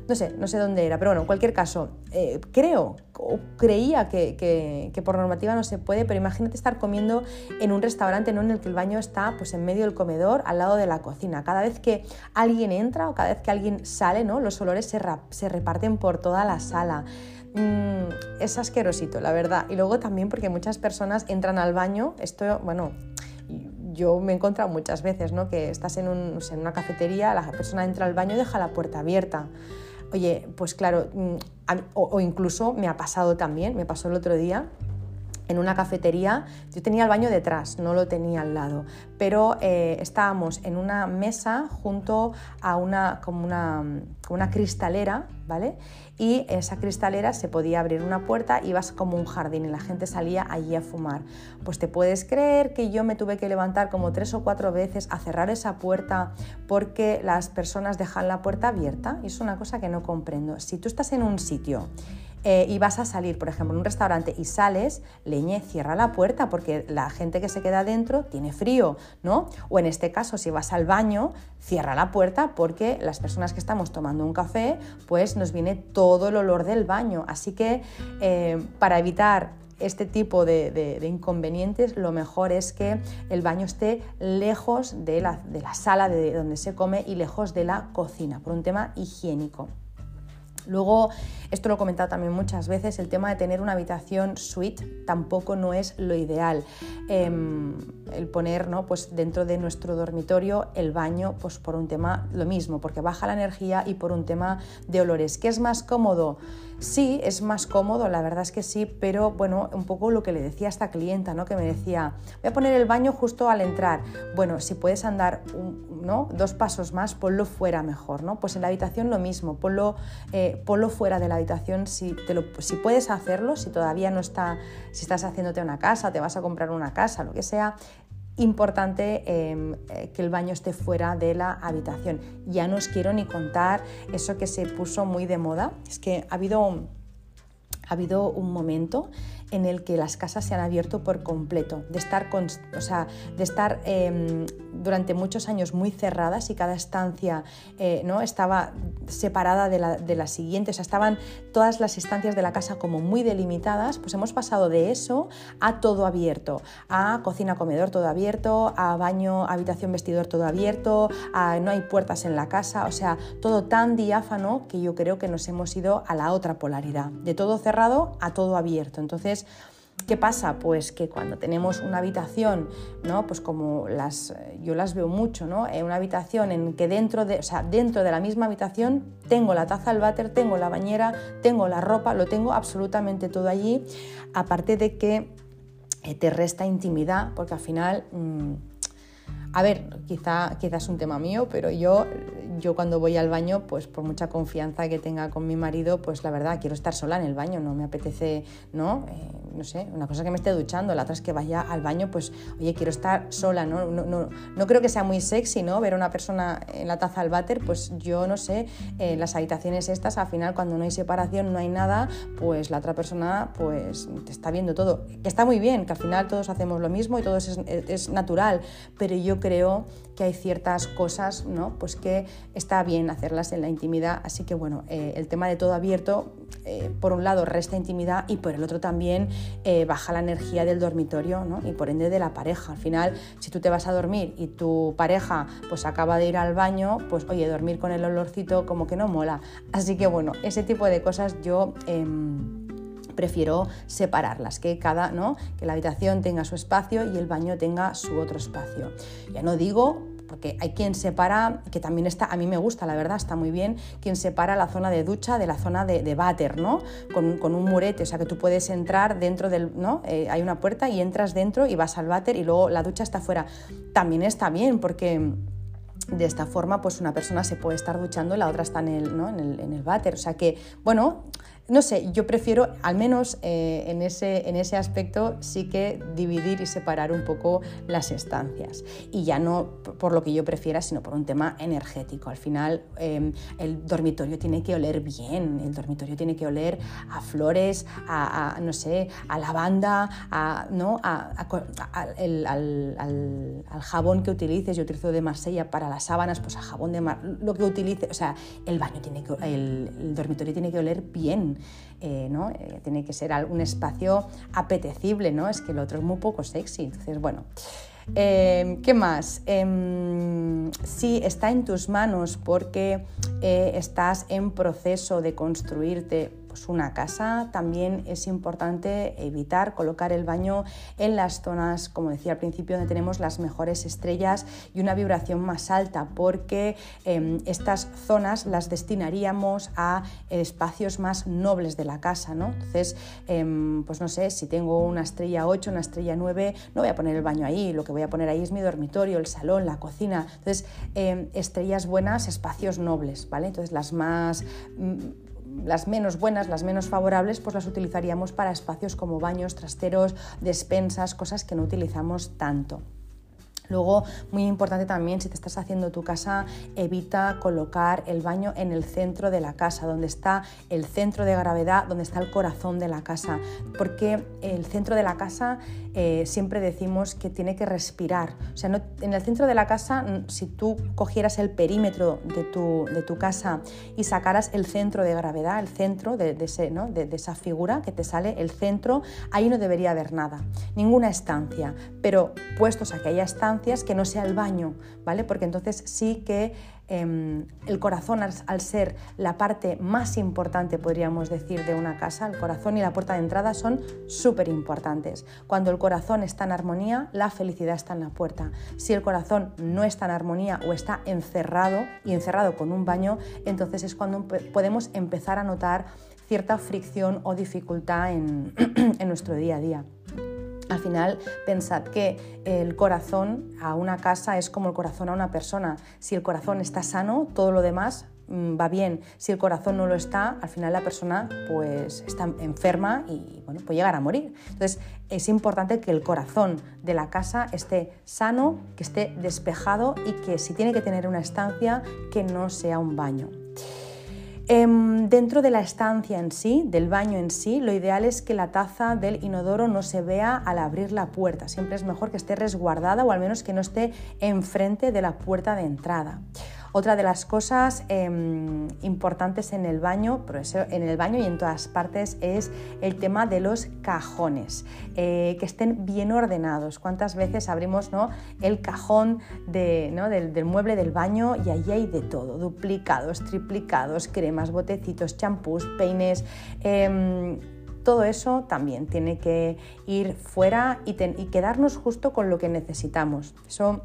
No sé, no sé dónde era, pero bueno, en cualquier caso, eh, creo o creía que, por normativa no se puede, pero imagínate estar comiendo en un restaurante ¿no? en el que el baño está pues, en medio del comedor, al lado de la cocina. Cada vez que alguien entra o cada vez que alguien sale, ¿no? los olores se, se reparten por toda la sala. Mm, es asquerosito, la verdad. Y luego también porque muchas personas entran al baño, esto, bueno, yo me he encontrado muchas veces, ¿no? Que estás en, en una cafetería, la persona entra al baño y deja la puerta abierta. Oye, pues claro, mm, o, incluso me ha pasado también, me pasó el otro día, en una cafetería, yo tenía el baño detrás, no lo tenía al lado, pero eh, estábamos en una mesa junto a una, como una, una cristalera, ¿vale? Y esa cristalera se podía abrir una puerta, ibas como un jardín y la gente salía allí a fumar. Pues te puedes creer que yo me tuve que levantar como tres o cuatro veces a cerrar esa puerta porque las personas dejan la puerta abierta y es una cosa que no comprendo. Si tú estás en un sitio eh, y vas a salir, por ejemplo, en un restaurante y sales, leñe, cierra la puerta porque la gente que se queda dentro tiene frío, ¿no? O en este caso, si vas al baño, cierra la puerta porque las personas que estamos tomando un café, pues nos viene todo el olor del baño. Así que eh, para evitar este tipo de, inconvenientes, lo mejor es que el baño esté lejos de la, de la sala de donde se come y lejos de la cocina, por un tema higiénico. Luego, esto lo he comentado también muchas veces, el tema de tener una habitación suite tampoco no es lo ideal. Em, el poner ¿no? pues dentro de nuestro dormitorio el baño, pues por un tema lo mismo, porque baja la energía y por un tema de olores. ¿Qué es más cómodo? Sí, es más cómodo, la verdad es que sí, pero bueno, un poco lo que le decía a esta clienta, ¿no? que me decía, voy a poner el baño justo al entrar. Bueno, si puedes andar ¿no? dos pasos más, ponlo fuera mejor, ¿no? Pues en la habitación lo mismo, ponlo, eh, ponlo fuera de la habitación si, te lo, si puedes hacerlo, si todavía no está, si estás haciéndote una casa, te vas a comprar una casa, lo que sea, importante em, eh, que el baño esté fuera de la habitación. Ya no os quiero ni contar eso que se puso muy de moda. Es que ha habido, ha habido un momento en el que las casas se han abierto por completo, de estar, o sea, de estar em, durante muchos años muy cerradas y cada estancia eh, ¿no? estaba separada de la, de la, siguiente, o sea, estaban todas las estancias de la casa como muy delimitadas, pues hemos pasado de eso a todo abierto, a cocina, comedor todo abierto, a baño, habitación, vestidor todo abierto, a no hay puertas en la casa, o sea, todo tan diáfano que yo creo que nos hemos ido a la otra polaridad, de todo cerrado a todo abierto. Entonces, ¿Qué pasa? Pues que cuando tenemos una habitación, ¿no? Pues como las, yo las veo mucho, ¿no? En una habitación en que dentro de, o sea, dentro de la misma habitación tengo la taza al váter, tengo la bañera, tengo la ropa, lo tengo absolutamente todo allí, aparte de que eh, te resta intimidad, porque al final... Mm, a ver, quizá, quizá es un tema mío, pero yo, yo cuando voy al baño, pues por mucha confianza que tenga con mi marido, pues la verdad quiero estar sola en el baño, no me apetece, ¿no? Eh, no sé, una cosa que me esté duchando, la otra es que vaya al baño, pues oye, quiero estar sola, ¿no? No, no, no creo que sea muy sexy, ¿no? Ver a una persona en la taza al váter, pues yo no sé, en las habitaciones estas, al final cuando no hay separación, no hay nada, pues la otra persona pues te está viendo todo. Que está muy bien, que al final todos hacemos lo mismo y todo es, es natural, pero yo creo que hay ciertas cosas ¿no? pues que está bien hacerlas en la intimidad. Así que bueno, eh, el tema de todo abierto, eh, por un lado resta intimidad y por el otro también eh, baja la energía del dormitorio ¿no? y por ende de la pareja. Al final, si tú te vas a dormir y tu pareja pues acaba de ir al baño, pues oye, dormir con el olorcito como que no mola. Así que bueno, ese tipo de cosas yo... Prefiero separarlas, que cada, ¿no? que la habitación tenga su espacio y el baño tenga su otro espacio. Ya no digo porque hay quien separa, que también está, a mí me gusta, la verdad, está muy bien, quien separa la zona de ducha de la zona de, de váter, ¿no? Con, con, un murete, o sea que tú puedes entrar dentro del, ¿no? Eh, hay una puerta y entras dentro y vas al váter y luego la ducha está fuera. También está bien porque de esta forma pues una persona se puede estar duchando y la otra está en el, ¿no? en el, en el váter. O sea que, bueno, no sé, yo prefiero, al menos eh, en, ese, en ese aspecto, sí que dividir y separar un poco las estancias. Y ya no por lo que yo prefiera, sino por un tema energético. Al final, em, el dormitorio tiene que oler bien, el dormitorio tiene que oler a flores, a, no sé, a lavanda, a, ¿no? al, jabón que utilices. Yo utilizo de Marsella para las sábanas, pues a jabón de mar, lo que utilice. O sea, el baño tiene que, el dormitorio tiene que oler bien eh, ¿no? Eh, tiene que ser un espacio apetecible, ¿no? Es que el otro es muy poco sexy. Entonces, bueno. Eh, ¿Qué más? Em, si está en tus manos porque estás en proceso de construirte una casa, también es importante evitar colocar el baño en las zonas, como decía al principio, donde tenemos las mejores estrellas y una vibración más alta, porque em, estas zonas las destinaríamos a espacios más nobles de la casa, ¿no? Entonces, em, pues no sé, si tengo una estrella 8, una estrella 9, no voy a poner el baño ahí, lo que voy a poner ahí es mi dormitorio, el salón, la cocina. Entonces, em, estrellas buenas, espacios nobles, ¿vale? Entonces, las más mm, las menos buenas, las menos favorables, pues las utilizaríamos para espacios como baños, trasteros, despensas, cosas que no utilizamos tanto. Luego, muy importante también, si te estás haciendo tu casa, evita colocar el baño en el centro de la casa, donde está el centro de gravedad, donde está el corazón de la casa, porque el centro de la casa eh, siempre decimos que tiene que respirar. O sea, en el centro de la casa, si tú cogieras el perímetro de tu, de tu casa y sacaras el centro de gravedad, el centro de, ese, ¿no? de, esa figura que te sale, el centro, ahí no debería haber nada, ninguna estancia. Pero puestos a que haya estancia, que no sea el baño, ¿vale? Porque entonces sí que em, el corazón, al, ser la parte más importante, podríamos decir, de una casa, el corazón y la puerta de entrada son súper importantes. Cuando el corazón está en armonía, la felicidad está en la puerta. Si el corazón no está en armonía o está encerrado y encerrado con un baño, entonces es cuando podemos empezar a notar cierta fricción o dificultad en nuestro día a día. Al final, pensad que el corazón a una casa es como el corazón a una persona. Si el corazón está sano, todo lo demás mm, va bien. Si el corazón no lo está, al final la persona pues está enferma y bueno, puede llegar a morir. Entonces, es importante que el corazón de la casa esté sano, que esté despejado y que si tiene que tener una estancia, que no sea un baño. Em, dentro de la estancia en sí, del baño en sí, lo ideal es que la taza del inodoro no se vea al abrir la puerta. Siempre es mejor que esté resguardada o al menos que no esté enfrente de la puerta de entrada. Otra de las cosas em, importantes en el baño, en el baño y en todas partes, es el tema de los cajones, eh, que estén bien ordenados. ¿Cuántas veces abrimos ¿no? el cajón del, mueble del baño y allí hay de todo? Duplicados, triplicados, cremas, botecitos, champús, peines. Em, todo eso también tiene que ir fuera y, quedarnos justo con lo que necesitamos. Eso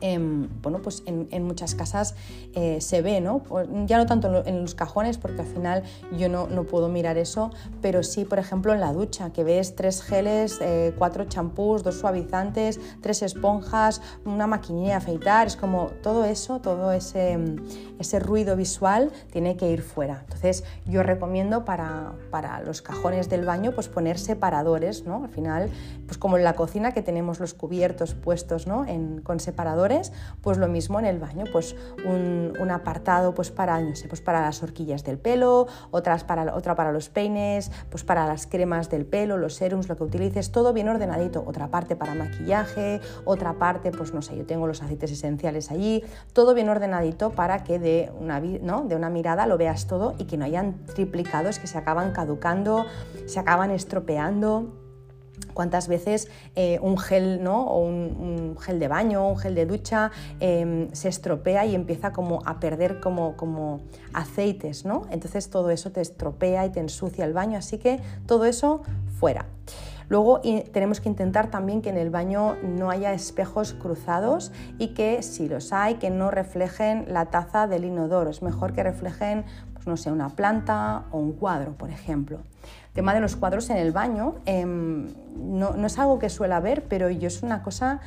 Em, bueno, pues en, muchas casas eh, se ve, ¿no? Ya no tanto en los cajones, porque al final yo no, puedo mirar eso, pero sí, por ejemplo, en la ducha, que ves tres geles, eh, cuatro champús, dos suavizantes, tres esponjas, una maquinilla de afeitar, es como todo eso, todo ese, ese ruido visual tiene que ir fuera. Entonces, yo recomiendo para, para los cajones del baño, pues poner separadores, ¿no? Al final, pues como en la cocina que tenemos los cubiertos puestos, ¿no? En, con separadores pues lo mismo en el baño, pues un, apartado pues para, no sé, pues para las horquillas del pelo, otras para, otra para los peines, pues para las cremas del pelo, los serums, lo que utilices, todo bien ordenadito, otra parte para maquillaje, otra parte, pues no sé, yo tengo los aceites esenciales allí, todo bien ordenadito para que de una, ¿no? de una mirada lo veas todo y que no hayan triplicados que se acaban caducando, se acaban estropeando cuántas veces eh, un gel ¿no? o un, gel de baño, un gel de ducha em, se estropea y empieza como a perder como, como aceites, ¿no? Entonces todo eso te estropea y te ensucia el baño, así que todo eso fuera. Luego tenemos que intentar también que en el baño no haya espejos cruzados y que si los hay, que no reflejen la taza del inodoro. Es mejor que reflejen, pues no sé, una planta o un cuadro, por ejemplo tema de los cuadros en el baño, em, no, no, es algo que suele ver, pero yo es una cosa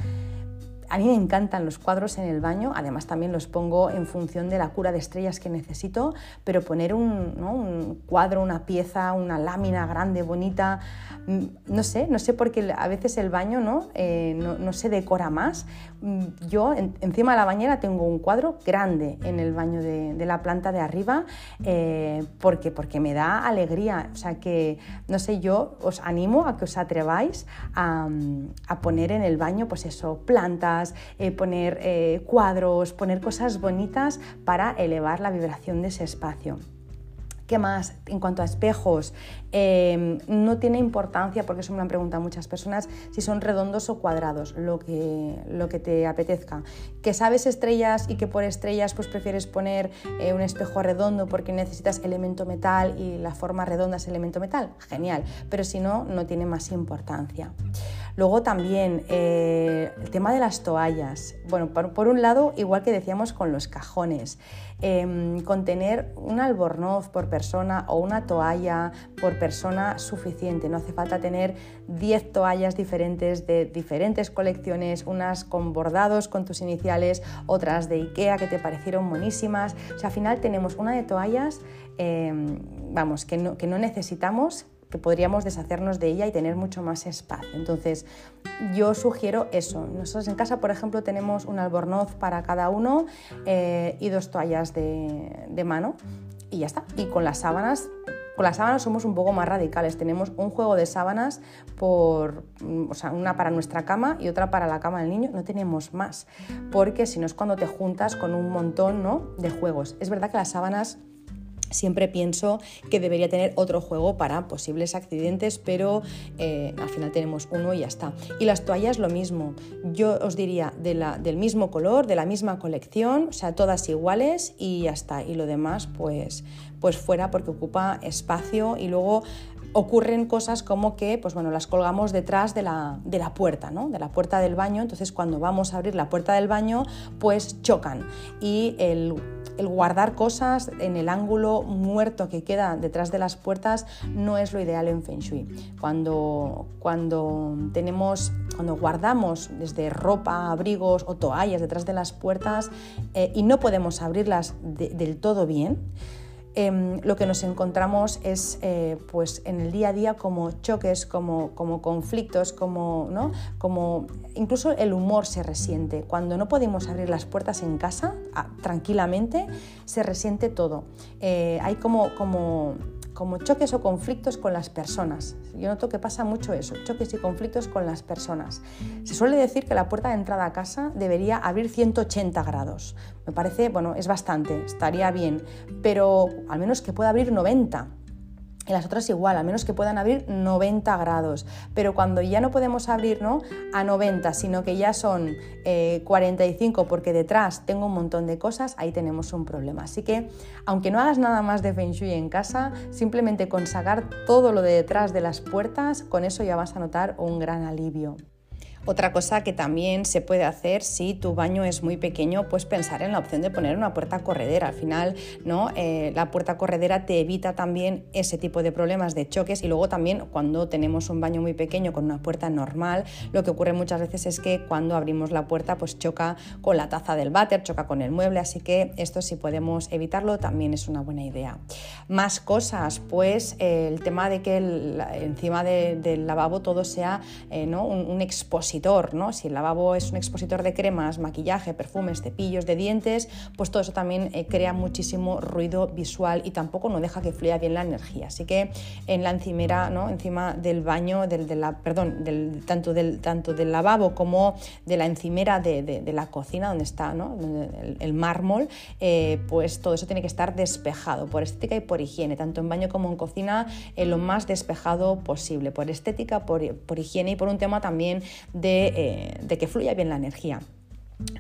a mí me encantan los cuadros en el baño, además también los pongo en función de la cura de estrellas que necesito, pero poner un, cuadro, una pieza, una lámina grande, bonita, mm, no sé, no sé porque a veces el baño no, eh, no, se decora más. Mm, yo encima de la bañera tengo un cuadro grande en el baño de, la planta de arriba eh, porque, porque me da alegría, o sea que, no sé, yo os animo a que os atreváis a, a poner en el baño, pues eso, plantas, eh, poner eh, cuadros, poner cosas bonitas para elevar la vibración de ese espacio. ¿Qué más? En cuanto a espejos, em, no tiene importancia, porque eso me lo han preguntado muchas personas, si son redondos o cuadrados, lo que, lo que te apetezca. Que sabes estrellas y que por estrellas pues prefieres poner eh, un espejo redondo porque necesitas elemento metal y la forma redonda es elemento metal, genial, pero si no, no tiene más importancia. Luego también eh, el tema de las toallas. Bueno, por, un lado, igual que decíamos con los cajones, eh, contener un albornoz por persona o una toalla por persona suficiente. No hace falta tener 10 toallas diferentes de diferentes colecciones, unas con bordados con tus iniciales, otras de Ikea que te parecieron buenísimas. O sea, al final tenemos una de toallas, eh, vamos, que no, que no necesitamos que podríamos deshacernos de ella y tener mucho más espacio. Entonces, yo sugiero eso. Nosotros en casa, por ejemplo, tenemos un albornoz para cada uno eh, y dos toallas de, mano y ya está. Y con las sábanas con las sábanas somos un poco más radicales. Tenemos un juego de sábanas por, o sea, una para nuestra cama y otra para la cama del niño. No tenemos más, porque si no es cuando te juntas con un montón ¿no? de juegos. Es verdad que las sábanas Siempre pienso que debería tener otro juego para posibles accidentes, pero eh, al final tenemos uno y ya está. Y las toallas lo mismo. Yo os diría del mismo color, de la misma colección, o sea, todas iguales y ya está. Y lo demás, pues, pues fuera porque ocupa espacio y luego ocurren cosas como que pues bueno, las colgamos detrás de la, de la puerta, ¿no? de la puerta del baño, entonces cuando vamos a abrir la puerta del baño pues chocan y el el guardar cosas en el ángulo muerto que queda detrás de las puertas no es lo ideal en Feng Shui. Cuando, cuando tenemos, cuando guardamos desde ropa, abrigos o toallas detrás de las puertas eh, y no podemos abrirlas del todo bien, Em, lo que nos encontramos es eh, pues en el día a día como choques, como, como conflictos, como, ¿no? como incluso el humor se resiente. Cuando no podemos abrir las puertas en casa ah, tranquilamente, se resiente todo. Eh, hay como, como como choques o conflictos con las personas. Yo noto que pasa mucho eso, choques y conflictos con las personas. Se suele decir que la puerta de entrada a casa debería abrir 180 grados. Me parece, bueno, es bastante, estaría bien, pero al menos que pueda abrir 90 y las otras igual, a menos que puedan abrir 90 grados. Pero cuando ya no podemos abrir ¿no? a 90, sino que ya son 45 eh, porque detrás tengo un montón de cosas, ahí tenemos un problema. Así que, aunque no hagas nada más de Feng Shui en casa, simplemente con sacar todo lo de detrás de las puertas, con eso ya vas a notar un gran alivio. Otra cosa que también se puede hacer si tu baño es muy pequeño, pues pensar en la opción de poner una puerta corredera. Al final, ¿no? Eh, la puerta corredera te evita también ese tipo de problemas de choques y luego también cuando tenemos un baño muy pequeño con una puerta normal, lo que ocurre muchas veces es que cuando abrimos la puerta pues choca con la taza del váter, choca con el mueble, así que esto si podemos evitarlo también es una buena idea. Más cosas, pues eh, el tema de que encima del lavabo todo sea eh, ¿no? un, un expositor ¿no? Si el lavabo es un expositor de cremas, maquillaje, perfumes, cepillos de dientes, pues todo eso también eh, crea muchísimo ruido visual y tampoco no deja que fluya bien la energía. Así que en la encimera, ¿no? encima del baño, del, de perdón, del, tanto, del, tanto del lavabo como de la encimera de, la cocina, donde está ¿no? el, mármol, eh, pues todo eso tiene que estar despejado por estética y por higiene, tanto en baño como en cocina, eh, lo más despejado posible, por estética, por, por higiene y por un tema también eh, de, que fluya bien la energía.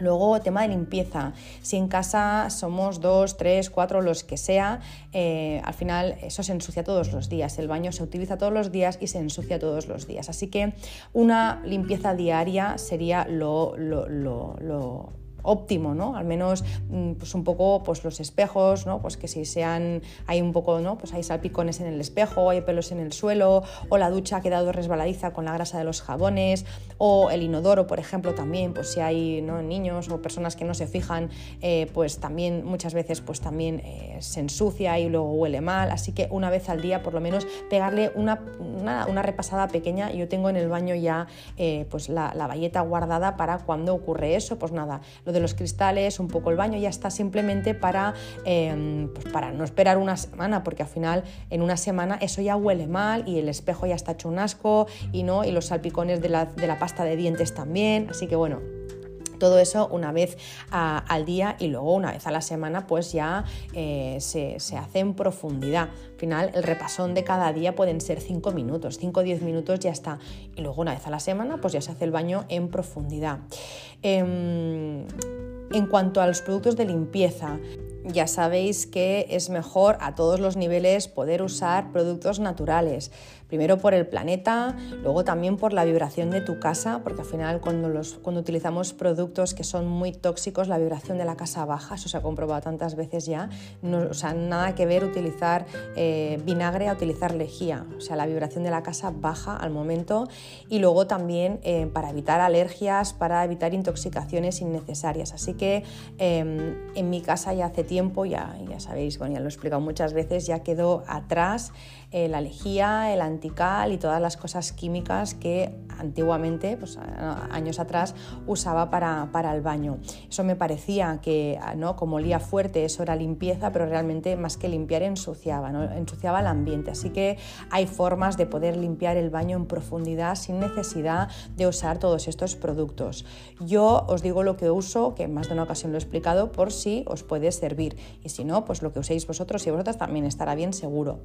Luego, tema de limpieza. Si en casa somos dos, tres, cuatro, los que sea, eh, al final eso se ensucia todos los días. El baño se utiliza todos los días y se ensucia todos los días. Así que una limpieza diaria sería lo, lo óptimo, ¿no? Al menos mm, pues un poco pues los espejos, ¿no? Pues que si sean hay un poco, ¿no? Pues hay salpicones en el espejo, hay pelos en el suelo o la ducha ha quedado resbaladiza con la grasa de los jabones o el inodoro, por ejemplo, también, pues si hay niños o personas que no se fijan, eh, pues también muchas veces pues también eh, se ensucia y luego huele mal, así que una vez al día por lo menos pegarle una, una, repasada pequeña. Yo tengo en el baño ya eh, pues la, la valleta guardada para cuando ocurre eso, pues nada, lo de los cristales, un poco el baño, ya está simplemente para, em, pues para no esperar una semana, porque al final en una semana eso ya huele mal y el espejo ya está hecho un asco y, ¿no? y los salpicones de la, de la pasta de dientes también. Así que bueno, Todo eso una vez al día y luego una vez a la semana pues ya eh, se, se, hace en profundidad. Al final el repasón de cada día pueden ser 5 minutos, 5 o 10 minutos ya está. Y luego una vez a la semana pues ya se hace el baño en profundidad. Em, en cuanto a los productos de limpieza, ya sabéis que es mejor a todos los niveles poder usar productos naturales. Primero por el planeta, luego también por la vibración de tu casa, porque al final cuando, los, cuando utilizamos productos que son muy tóxicos, la vibración de la casa baja, eso se ha comprobado tantas veces ya. No, o sea, nada que ver utilizar eh, vinagre a utilizar lejía, o sea, la vibración de la casa baja al momento. Y luego también eh, para evitar alergias, para evitar intoxicaciones innecesarias. Así que em, en mi casa ya hace tiempo, ya, ya sabéis, bueno, ya lo he explicado muchas veces, ya quedó atrás eh, la lejía, el antical y todas las cosas químicas que antiguamente, pues, años atrás, usaba para, para, el baño. Eso me parecía que, ¿no? como olía fuerte, eso era limpieza, pero realmente más que limpiar ensuciaba, ensuciaba el ambiente. Así que hay formas de poder limpiar el baño en profundidad sin necesidad de usar todos estos productos. Yo os digo lo que uso, que más de una ocasión lo he explicado, por si os puede servir. Y si no, pues lo que uséis vosotros y vosotras también estará bien seguro.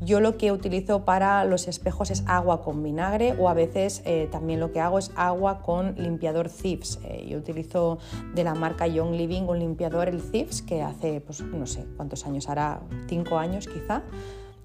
Yo lo que utilizo para los espejos es agua con vinagre o a veces eh, también lo que hago es agua con limpiador Thieves. Eh, yo utilizo de la marca Young Living un limpiador, el Thieves, que hace, pues no sé cuántos años hará, cinco años quizá.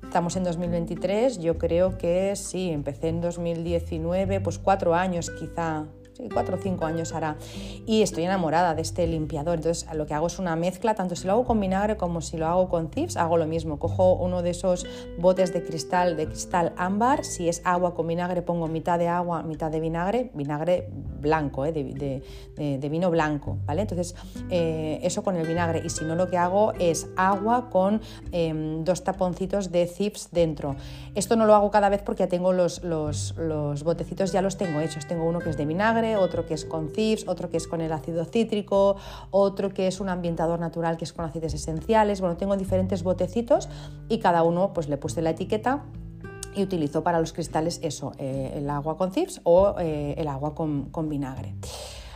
Estamos en 2023, yo creo que sí, empecé en 2019, pues cuatro años quizá, cuatro o cinco años hará. Y estoy enamorada de este limpiador. Entonces lo que hago es una mezcla, tanto si lo hago con vinagre como si lo hago con Thieves, hago lo mismo. Cojo uno de esos botes de cristal, de cristal ámbar. Si es agua con vinagre, pongo mitad de agua, mitad de vinagre, vinagre blanco, ¿eh? de, vino blanco, ¿vale? Entonces eh, eso con el vinagre. Y si no, lo que hago es agua con em, dos taponcitos de Thieves dentro. Esto no lo hago cada vez porque ya tengo los, los, los botecitos, ya los tengo hechos. Tengo uno que es de vinagre, otro que es con CIPS, otro que es con el ácido cítrico, otro que es un ambientador natural que es con aceites esenciales. Bueno, tengo diferentes botecitos y cada uno pues le puse la etiqueta y utilizo para los cristales eso, eh, el agua con CIPS o eh, el agua con, con vinagre.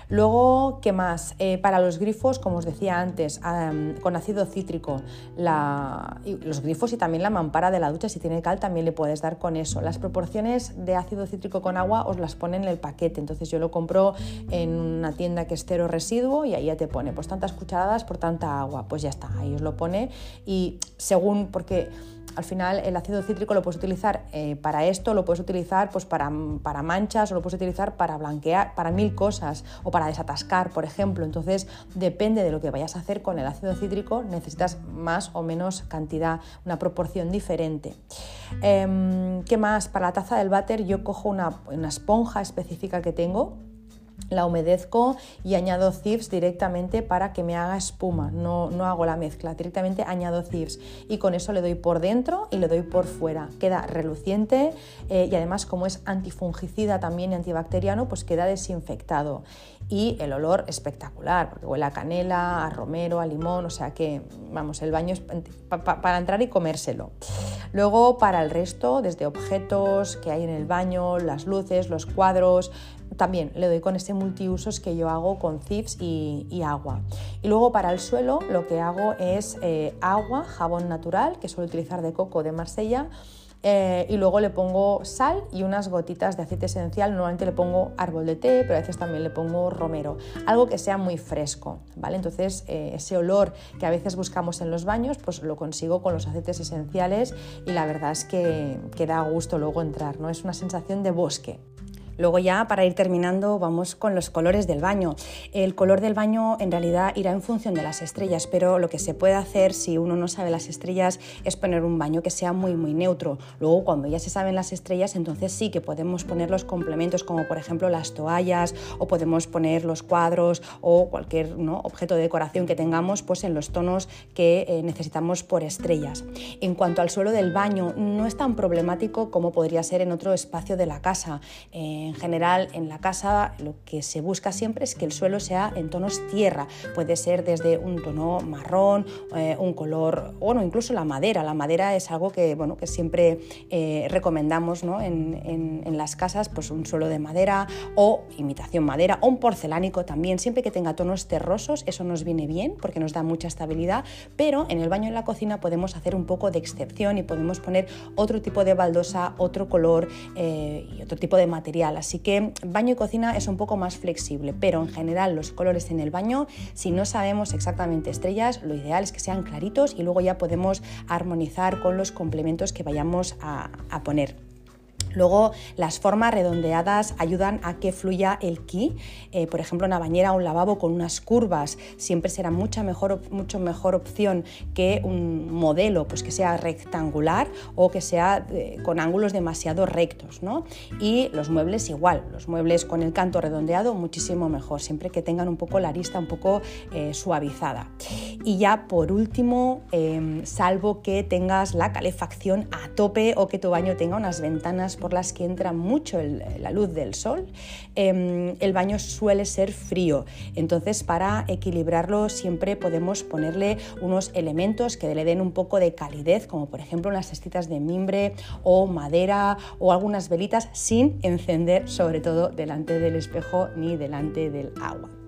Luego, ¿qué más? Eh, para los grifos, como os decía antes, con ácido cítrico, los grifos y también la mampara de la ducha, si tiene cal, también le puedes dar con eso. Las proporciones de ácido cítrico con agua os las ponen en el paquete, entonces yo lo compro en una tienda que es cero residuo y ahí ya te pone pues tantas cucharadas por tanta agua, pues ya está, ahí os lo pone y según, porque al final el ácido cítrico lo puedes utilizar eh, para esto, lo puedes utilizar pues, para, para, manchas o lo puedes utilizar para blanquear, para mil cosas o para desatascar, por ejemplo. Entonces, depende de lo que vayas a hacer con el ácido cítrico, necesitas más o menos cantidad, una proporción diferente. Em, ¿Qué más? Para la taza del váter yo cojo una, una esponja específica que tengo la humedezco y añado thieves directamente para que me haga espuma, no, no hago la mezcla, directamente añado thieves y con eso le doy por dentro y le doy por fuera, queda reluciente eh, y además como es antifungicida también y antibacteriano pues queda desinfectado. Y el olor espectacular porque huele a canela, a romero, a limón, o sea que vamos, el baño es para entrar y comérselo. Luego para el resto, desde objetos que hay en el baño, las luces, los cuadros, también le doy con este multiusos que yo hago con zips y, agua. Y luego para el suelo lo que hago es eh, agua, jabón natural, que suelo utilizar de coco de Marsella, eh, y luego le pongo sal y unas gotitas de aceite esencial. Normalmente le pongo árbol de té, pero a veces también le pongo romero. Algo que sea muy fresco, ¿vale? Entonces eh, ese olor que a veces buscamos en los baños, pues lo consigo con los aceites esenciales y la verdad es que, que da gusto luego entrar, ¿no? Es una sensación de bosque. Luego ya para ir terminando vamos con los colores del baño. El color del baño en realidad irá en función de las estrellas, pero lo que se puede hacer si uno no sabe las estrellas es poner un baño que sea muy muy neutro. Luego cuando ya se saben las estrellas entonces sí que podemos poner los complementos como por ejemplo las toallas o podemos poner los cuadros o cualquier objeto de decoración que tengamos pues en los tonos que eh, necesitamos por estrellas. En cuanto al suelo del baño no es tan problemático como podría ser en otro espacio de la casa. Eh, En general, en la casa lo que se busca siempre es que el suelo sea en tonos tierra. Puede ser desde un tono marrón, eh, un color, bueno, incluso la madera. La madera es algo que, bueno, que siempre eh, recomendamos ¿no? en, las casas, pues un suelo de madera o imitación madera o un porcelánico también. Siempre que tenga tonos terrosos, eso nos viene bien porque nos da mucha estabilidad, pero en el baño y en la cocina podemos hacer un poco de excepción y podemos poner otro tipo de baldosa, otro color eh, y otro tipo de material. Así que baño y cocina es un poco más flexible, pero en general los colores en el baño, si no sabemos exactamente estrellas, lo ideal es que sean claritos y luego ya podemos armonizar con los complementos que vayamos a poner. Luego, las formas redondeadas ayudan a que fluya el ki. Eh, por ejemplo, una bañera o un lavabo con unas curvas siempre será mucha mejor, mucho mejor opción que un modelo pues, que sea rectangular o que sea eh, con ángulos demasiado rectos. ¿no? Y los muebles igual, los muebles con el canto redondeado muchísimo mejor, siempre que tengan un poco la arista un poco eh, suavizada. Y ya por último, em, salvo que tengas la calefacción a tope o que tu baño tenga unas ventanas por las que entra mucho la luz del sol, em, el baño suele ser frío. Entonces, para equilibrarlo, siempre podemos ponerle unos elementos que le den un poco de calidez, como por ejemplo unas cestitas de mimbre o madera o algunas velitas sin encender, sobre todo delante del espejo ni delante del agua.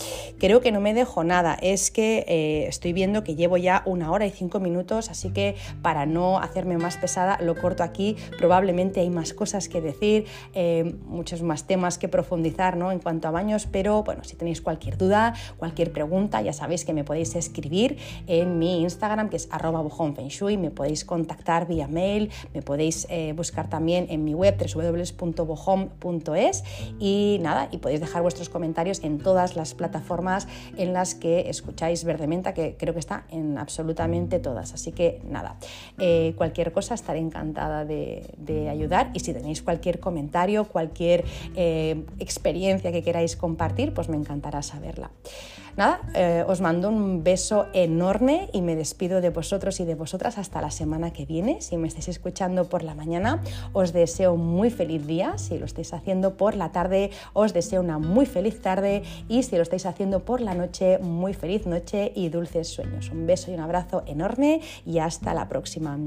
Creo que no me dejo nada, es que eh, estoy viendo que llevo ya una hora y cinco minutos, así que para no hacerme más pesada lo corto aquí. Probablemente hay más cosas que decir, eh, muchos más temas que profundizar ¿no? en cuanto a baños, pero bueno, si tenéis cualquier duda, cualquier pregunta, ya sabéis que me podéis escribir en mi Instagram, que es arroba bojonfenshui, me podéis contactar vía mail, me podéis eh, buscar también en mi web www.bohom.es y nada, y podéis dejar vuestros comentarios en todas las plataformas en las que escucháis Verdementa, que creo que está en absolutamente todas. Así que nada, eh, cualquier cosa estaré encantada de, ayudar y si tenéis cualquier comentario, cualquier eh, experiencia que queráis compartir, pues me encantará saberla. Nada, eh, os mando un beso enorme y me despido de vosotros y de vosotras hasta la semana que viene. Si me estáis escuchando por la mañana, os deseo muy feliz día. Si lo estáis haciendo por la tarde, os deseo una muy feliz tarde. Y si lo estáis haciendo por la noche, muy feliz noche y dulces sueños. Un beso y un abrazo enorme y hasta la próxima.